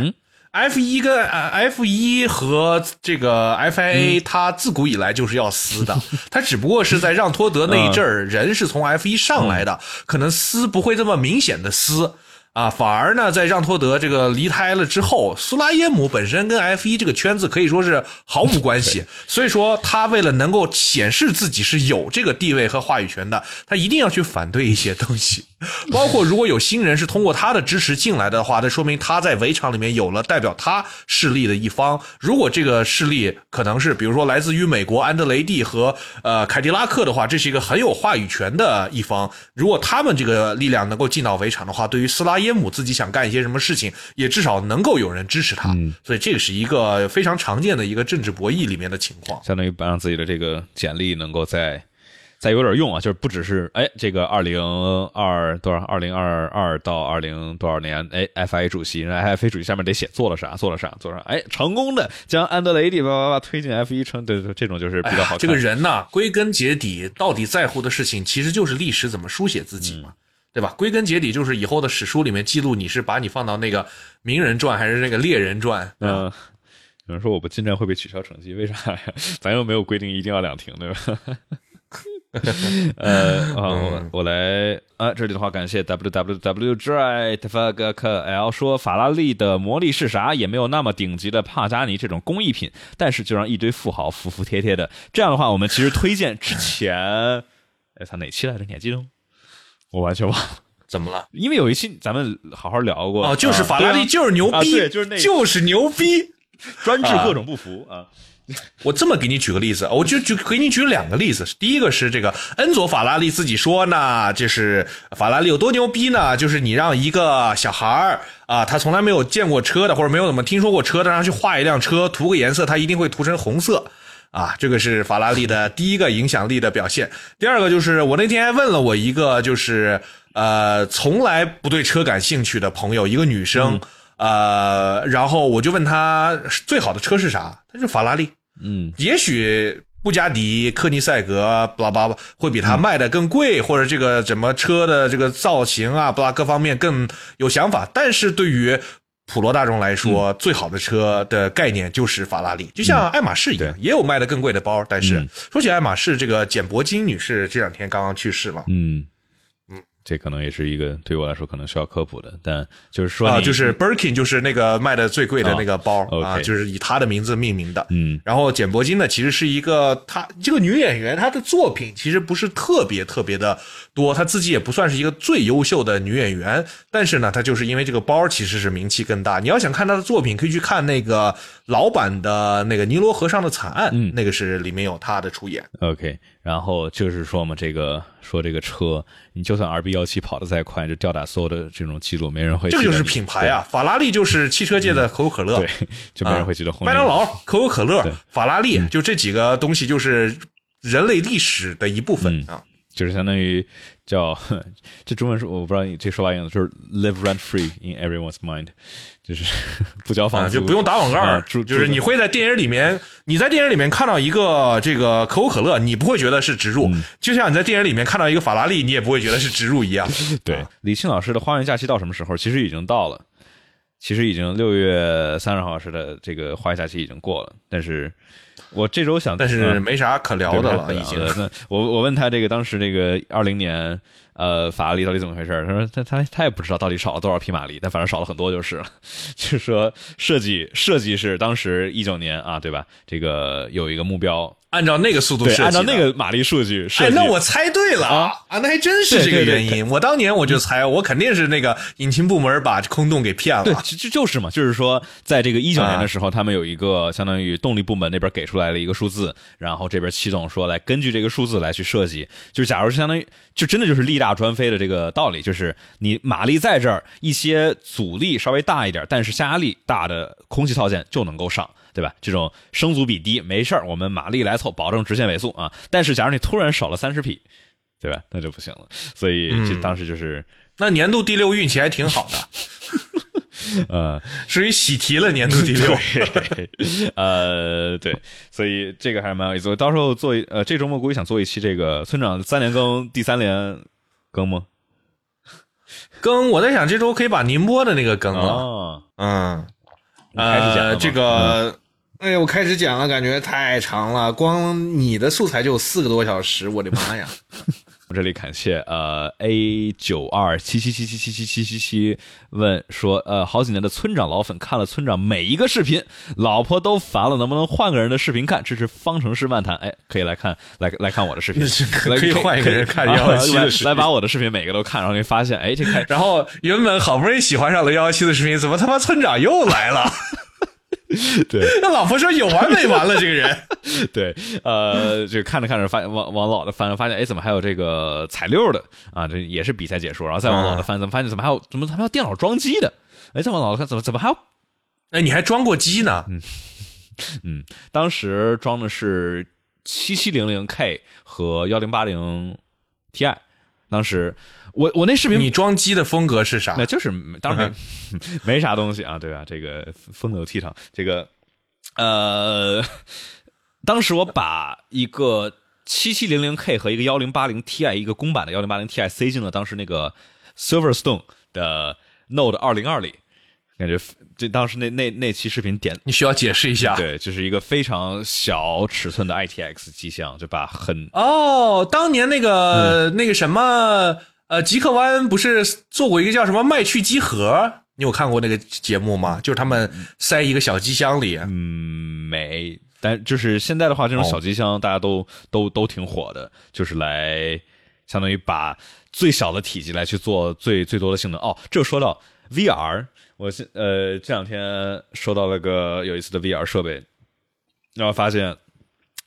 ，F 一跟 F 一和这个 FIA，它自古以来就是要撕的，它只不过是在让托德那一阵儿人是从 F 一上来的，可能撕不会这么明显的撕。啊，反而呢，在让托德这个离开了之后，苏拉耶姆本身跟 F 一这个圈子可以说是毫无关系。所以说，他为了能够显示自己是有这个地位和话语权的，他一定要去反对一些东西。包括如果有新人是通过他的支持进来的话，那说明他在围场里面有了代表他势力的一方。如果这个势力可能是比如说来自于美国安德雷蒂和呃凯迪拉克的话，这是一个很有话语权的一方。如果他们这个力量能够进到围场的话，对于斯拉。耶姆自己想干一些什么事情，也至少能够有人支持他，所以这个是一个非常常见的一个政治博弈里面的情况，相当于让自己的这个简历能够在再有点用啊，就是不只是哎，这个二零二多少，二零二二到二零多少年，哎，FIA 主席，人 FIA 主席下面得写做了啥，做了啥，做了啥，哎，成功的将安德雷蒂叭叭叭推进 F 一称，对对，这种就是比较好看。这个人呐，归根结底到底在乎的事情，其实就是历史怎么书写自己嘛，对吧？归根结底就是以后的史书里面记录你是把你放到那个名人传还是那个猎人传，嗯。有人说我不进站会被取消成绩，为啥呀？咱又没有规定一定要两停，对吧？呃啊，我我来啊，这里的话感谢 w w w dry fuck l 说法拉利的魔力是啥？也没有那么顶级的帕加尼这种工艺品，但是就让一堆富豪服服帖帖的。这样的话，我们其实推荐之前，哎，他哪期来着？你还记得吗？我完全忘了，怎么了？因为有一期咱们好好聊过哦，就是法拉利就是牛逼，对，就是那，就是牛逼。专治各种不服啊！我这么给你举个例子，我就举给你举两个例子。第一个是这个恩佐法拉利自己说呢，就是法拉利有多牛逼呢？就是你让一个小孩儿啊，他从来没有见过车的，或者没有怎么听说过车的，让他去画一辆车，涂个颜色，他一定会涂成红色啊！这个是法拉利的第一个影响力的表现。第二个就是我那天还问了我一个就是呃从来不对车感兴趣的朋友，一个女生。呃，然后我就问他最好的车是啥？他说法拉利。嗯，也许布加迪、科尼赛格，巴拉巴拉会比他卖的更贵，或者这个怎么车的这个造型啊，巴拉各方面更有想法。但是对于普罗大众来说，最好的车的概念就是法拉利，就像爱马仕一样，也有卖的更贵的包。但是说起爱马仕，这个简伯金女士这两天刚刚去世了。嗯。这可能也是一个对我来说可能需要科普的，但就是说啊，就是 Birkin 就是那个卖的最贵的那个包啊，就是以她的名字命名的。嗯，然后简伯金呢，其实是一个她这个女演员，她的作品其实不是特别特别的多，她自己也不算是一个最优秀的女演员，但是呢，她就是因为这个包其实是名气更大。你要想看她的作品，可以去看那个老版的那个尼罗河上的惨案，嗯，那个是里面有他的出演。OK。然后就是说嘛，这个说这个车，你就算 R B 幺七跑得再快，就吊打所有的这种记录，没人会。这个就是品牌啊，法拉利就是汽车界的可口可乐，对，就没人会记得。麦当劳、可口可乐、法拉利，就这几个东西就是人类历史的一部分啊，就是相当于叫 这中文说我不知道你这说法用的，就是 live rent free in everyone's mind。就是 不交房租，就不用打广告。就是你会在电影里面，你在电影里面看到一个这个可口可乐，你不会觉得是植入，就像你在电影里面看到一个法拉利，你也不会觉得是植入一样。对，李沁老师的花园假期到什么时候？其实已经到了，其实已经六月三十号是的，这个花园假期已经过了。但是我这周想，但是没啥可聊的了，已经。我我问他这个当时这个二零年。呃，法拉利到底怎么回事？他说他他他也不知道到底少了多少匹马力，但反正少了很多就是了。就是说设计设计是当时一九年啊，对吧？这个有一个目标。按照那个速度设计，按照那个马力数据设计，哎，那我猜对了啊！啊，那还真是这个原因。我当年我就猜，我肯定是那个引擎部门把空洞给骗了。对，就就是嘛，就是说，在这个一九年的时候，他们有一个相当于动力部门那边给出来了一个数字，然后这边齐总说来根据这个数字来去设计。就是假如相当于，就真的就是力大专飞的这个道理，就是你马力在这儿，一些阻力稍微大一点，但是下压力大的空气套件就能够上。对吧？这种升阻比低，没事儿，我们马力来凑，保证直线尾速啊。但是，假如你突然少了三十匹，对吧？那就不行了。所以，就当时就是，那年度第六运气还挺好的，呃，属于喜提了年度第六。呃，对，所以这个还是蛮有意思。到时候做呃，这周末估计想做一期这个村长三连更，第三连更吗？更，我在想这周可以把宁波的那个更了。嗯。呃，这个，哎呀，我开始讲了，感觉太长了，光你的素材就有四个多小时，我的妈呀！这里感谢呃 A 九二七七七七七七七七七问说呃好几年的村长老粉看了村长每一个视频，老婆都烦了，能不能换个人的视频看？支持方程式漫谈，哎，可以来看来来看我的视频，可以换一个人看幺幺七的视频，来把我的视频每个都看，然后你发现哎这看，然后原本好不容易喜欢上了幺幺七的视频，怎么他妈村长又来了？对，那老婆说有完没完了？这个人，对，呃，就看着看着发往往老的翻，发现哎，怎么还有这个彩六的啊？这也是比赛解说，然后再往老的翻，怎么发现怎么还有怎么还有电脑装机的？哎，再往老的看，怎么怎么还有？哎，你还装过机呢？嗯嗯，当时装的是七七零零 K 和幺零八零 Ti。当时我我那视频你装机的风格是啥？那就是当然没 没啥东西啊，对吧？这个风流倜傥，这个呃，当时我把一个七七零零 K 和一个幺零八零 Ti 一个公版的幺零八零 Ti 塞进了当时那个 Silverstone 的 Node 二零二里，感觉这当时那那那期视频点你需要解释一下。对，就是一个非常小尺寸的 ITX 机箱，就把很哦，当年那个、那个什么呃，极客湾不是做过一个叫什么麦趣机盒？你有看过那个节目吗？就是他们塞一个小机箱里，嗯没，但就是现在的话，这种哦小机箱大家都、都都挺火的，就是来相当于把最小的体积来去做最最多的性能。哦，这说到 VR，我现呃这两天收到了个有意思的 VR 设备，然后发现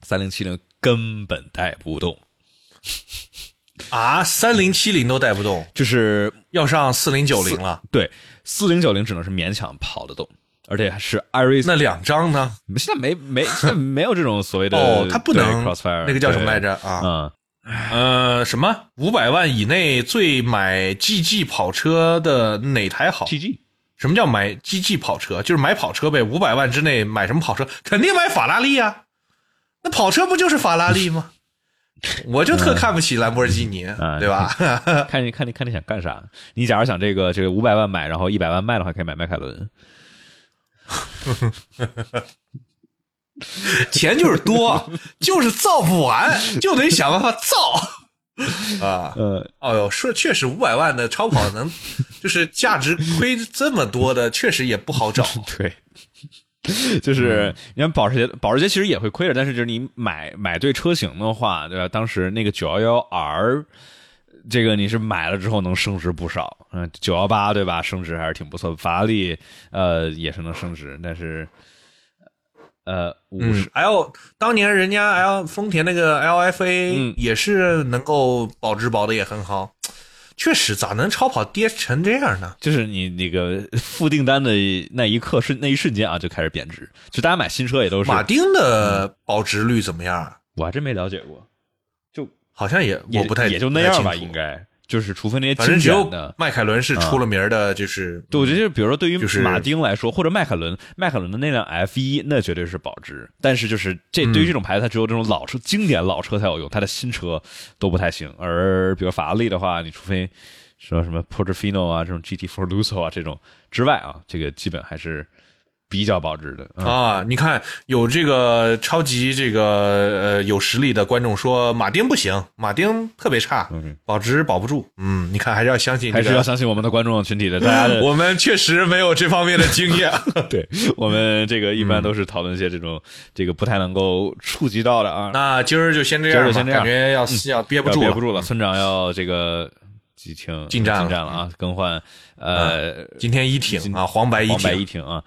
三零七零根本带不动，啊，三零七零都带不动，就是要上四零九零了。对四零九零只能是勉强跑得动，而且还是 Iris 那两张呢？现在没没现在没有这种所谓的哦，它不能 crossfire 那个叫什么来着？啊？嗯，呃，什么五百万以内最买 GG 跑车的哪台好？？GG 什么叫买 GG 跑车？就是买跑车呗。五百万之内买什么跑车？肯定买法拉利啊。那跑车不就是法拉利吗？我就特看不起兰博基尼，嗯对吧？看你看你看你想干啥？你假如想这个这个五百万买，然后一百万卖的话，可以买迈凯伦。钱就是多，就是造不完，就得想办法造啊。呃，哦哟，说确实五百万的超跑能，就是价值亏这么多的，确实也不好找。对，就是你看保时捷，保时捷其实也会亏着，但是就是你买买对车型的话，对吧？当时那个九幺幺 R，这个你是买了之后能升值不少，嗯，九幺八对吧？升值还是挺不错的。法拉利呃也是能升值，但是呃五嗯十、，L 当年人家 L 丰田那个 LFA 嗯也是能够保值保的也很好，确实咋能超跑跌成这样呢？就是你那个 付订单的那一刻瞬那一瞬间啊，就开始贬值。就大家买新车也都是，马丁的保值率怎么样啊？我还真没了解过，就好像也也我不太也就那样吧，应该就是除非那些经典的。迈凯伦是出了名的，就是对，我觉得就是比如说对于就是马丁来说，或者迈凯伦，迈凯伦的那辆 F 一，那绝对是保值。但是就是这对于这种牌子，它只有这种老车、经典老车才有用，它的新车都不太行。而比如法拉利的话，你除非说什么 Portofino 啊这种 GT for Lusso 啊这种之外啊，这个基本还是比较保值的。嗯啊，你看有这个超级这个呃有实力的观众说马丁不行，马丁特别差，保值保不住。嗯，你看还是要相信、这个，还是要相信我们的观众群体的，大家的我们确实没有这方面的经验。对我们这个一般都是讨论一些这种这个不太能够触及到的啊，那今儿就先这样先这样感觉要、要憋不住憋不住了，村长要这个激挺进站了进站了啊，更换呃今天一挺啊，黄白一黄白一，挺啊。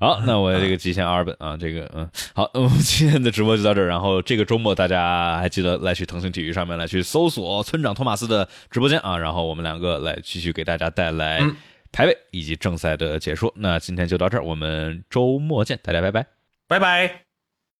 好，那我这个极限阿尔本啊，这个嗯，好，我们今天的直播就到这儿。然后这个周末大家还记得来去腾讯体育上面来去搜索村长托马斯的直播间啊，然后我们两个来继续给大家带来嗯排位以及正赛的解说。那今天就到这儿，我们周末见，大家拜拜。拜拜。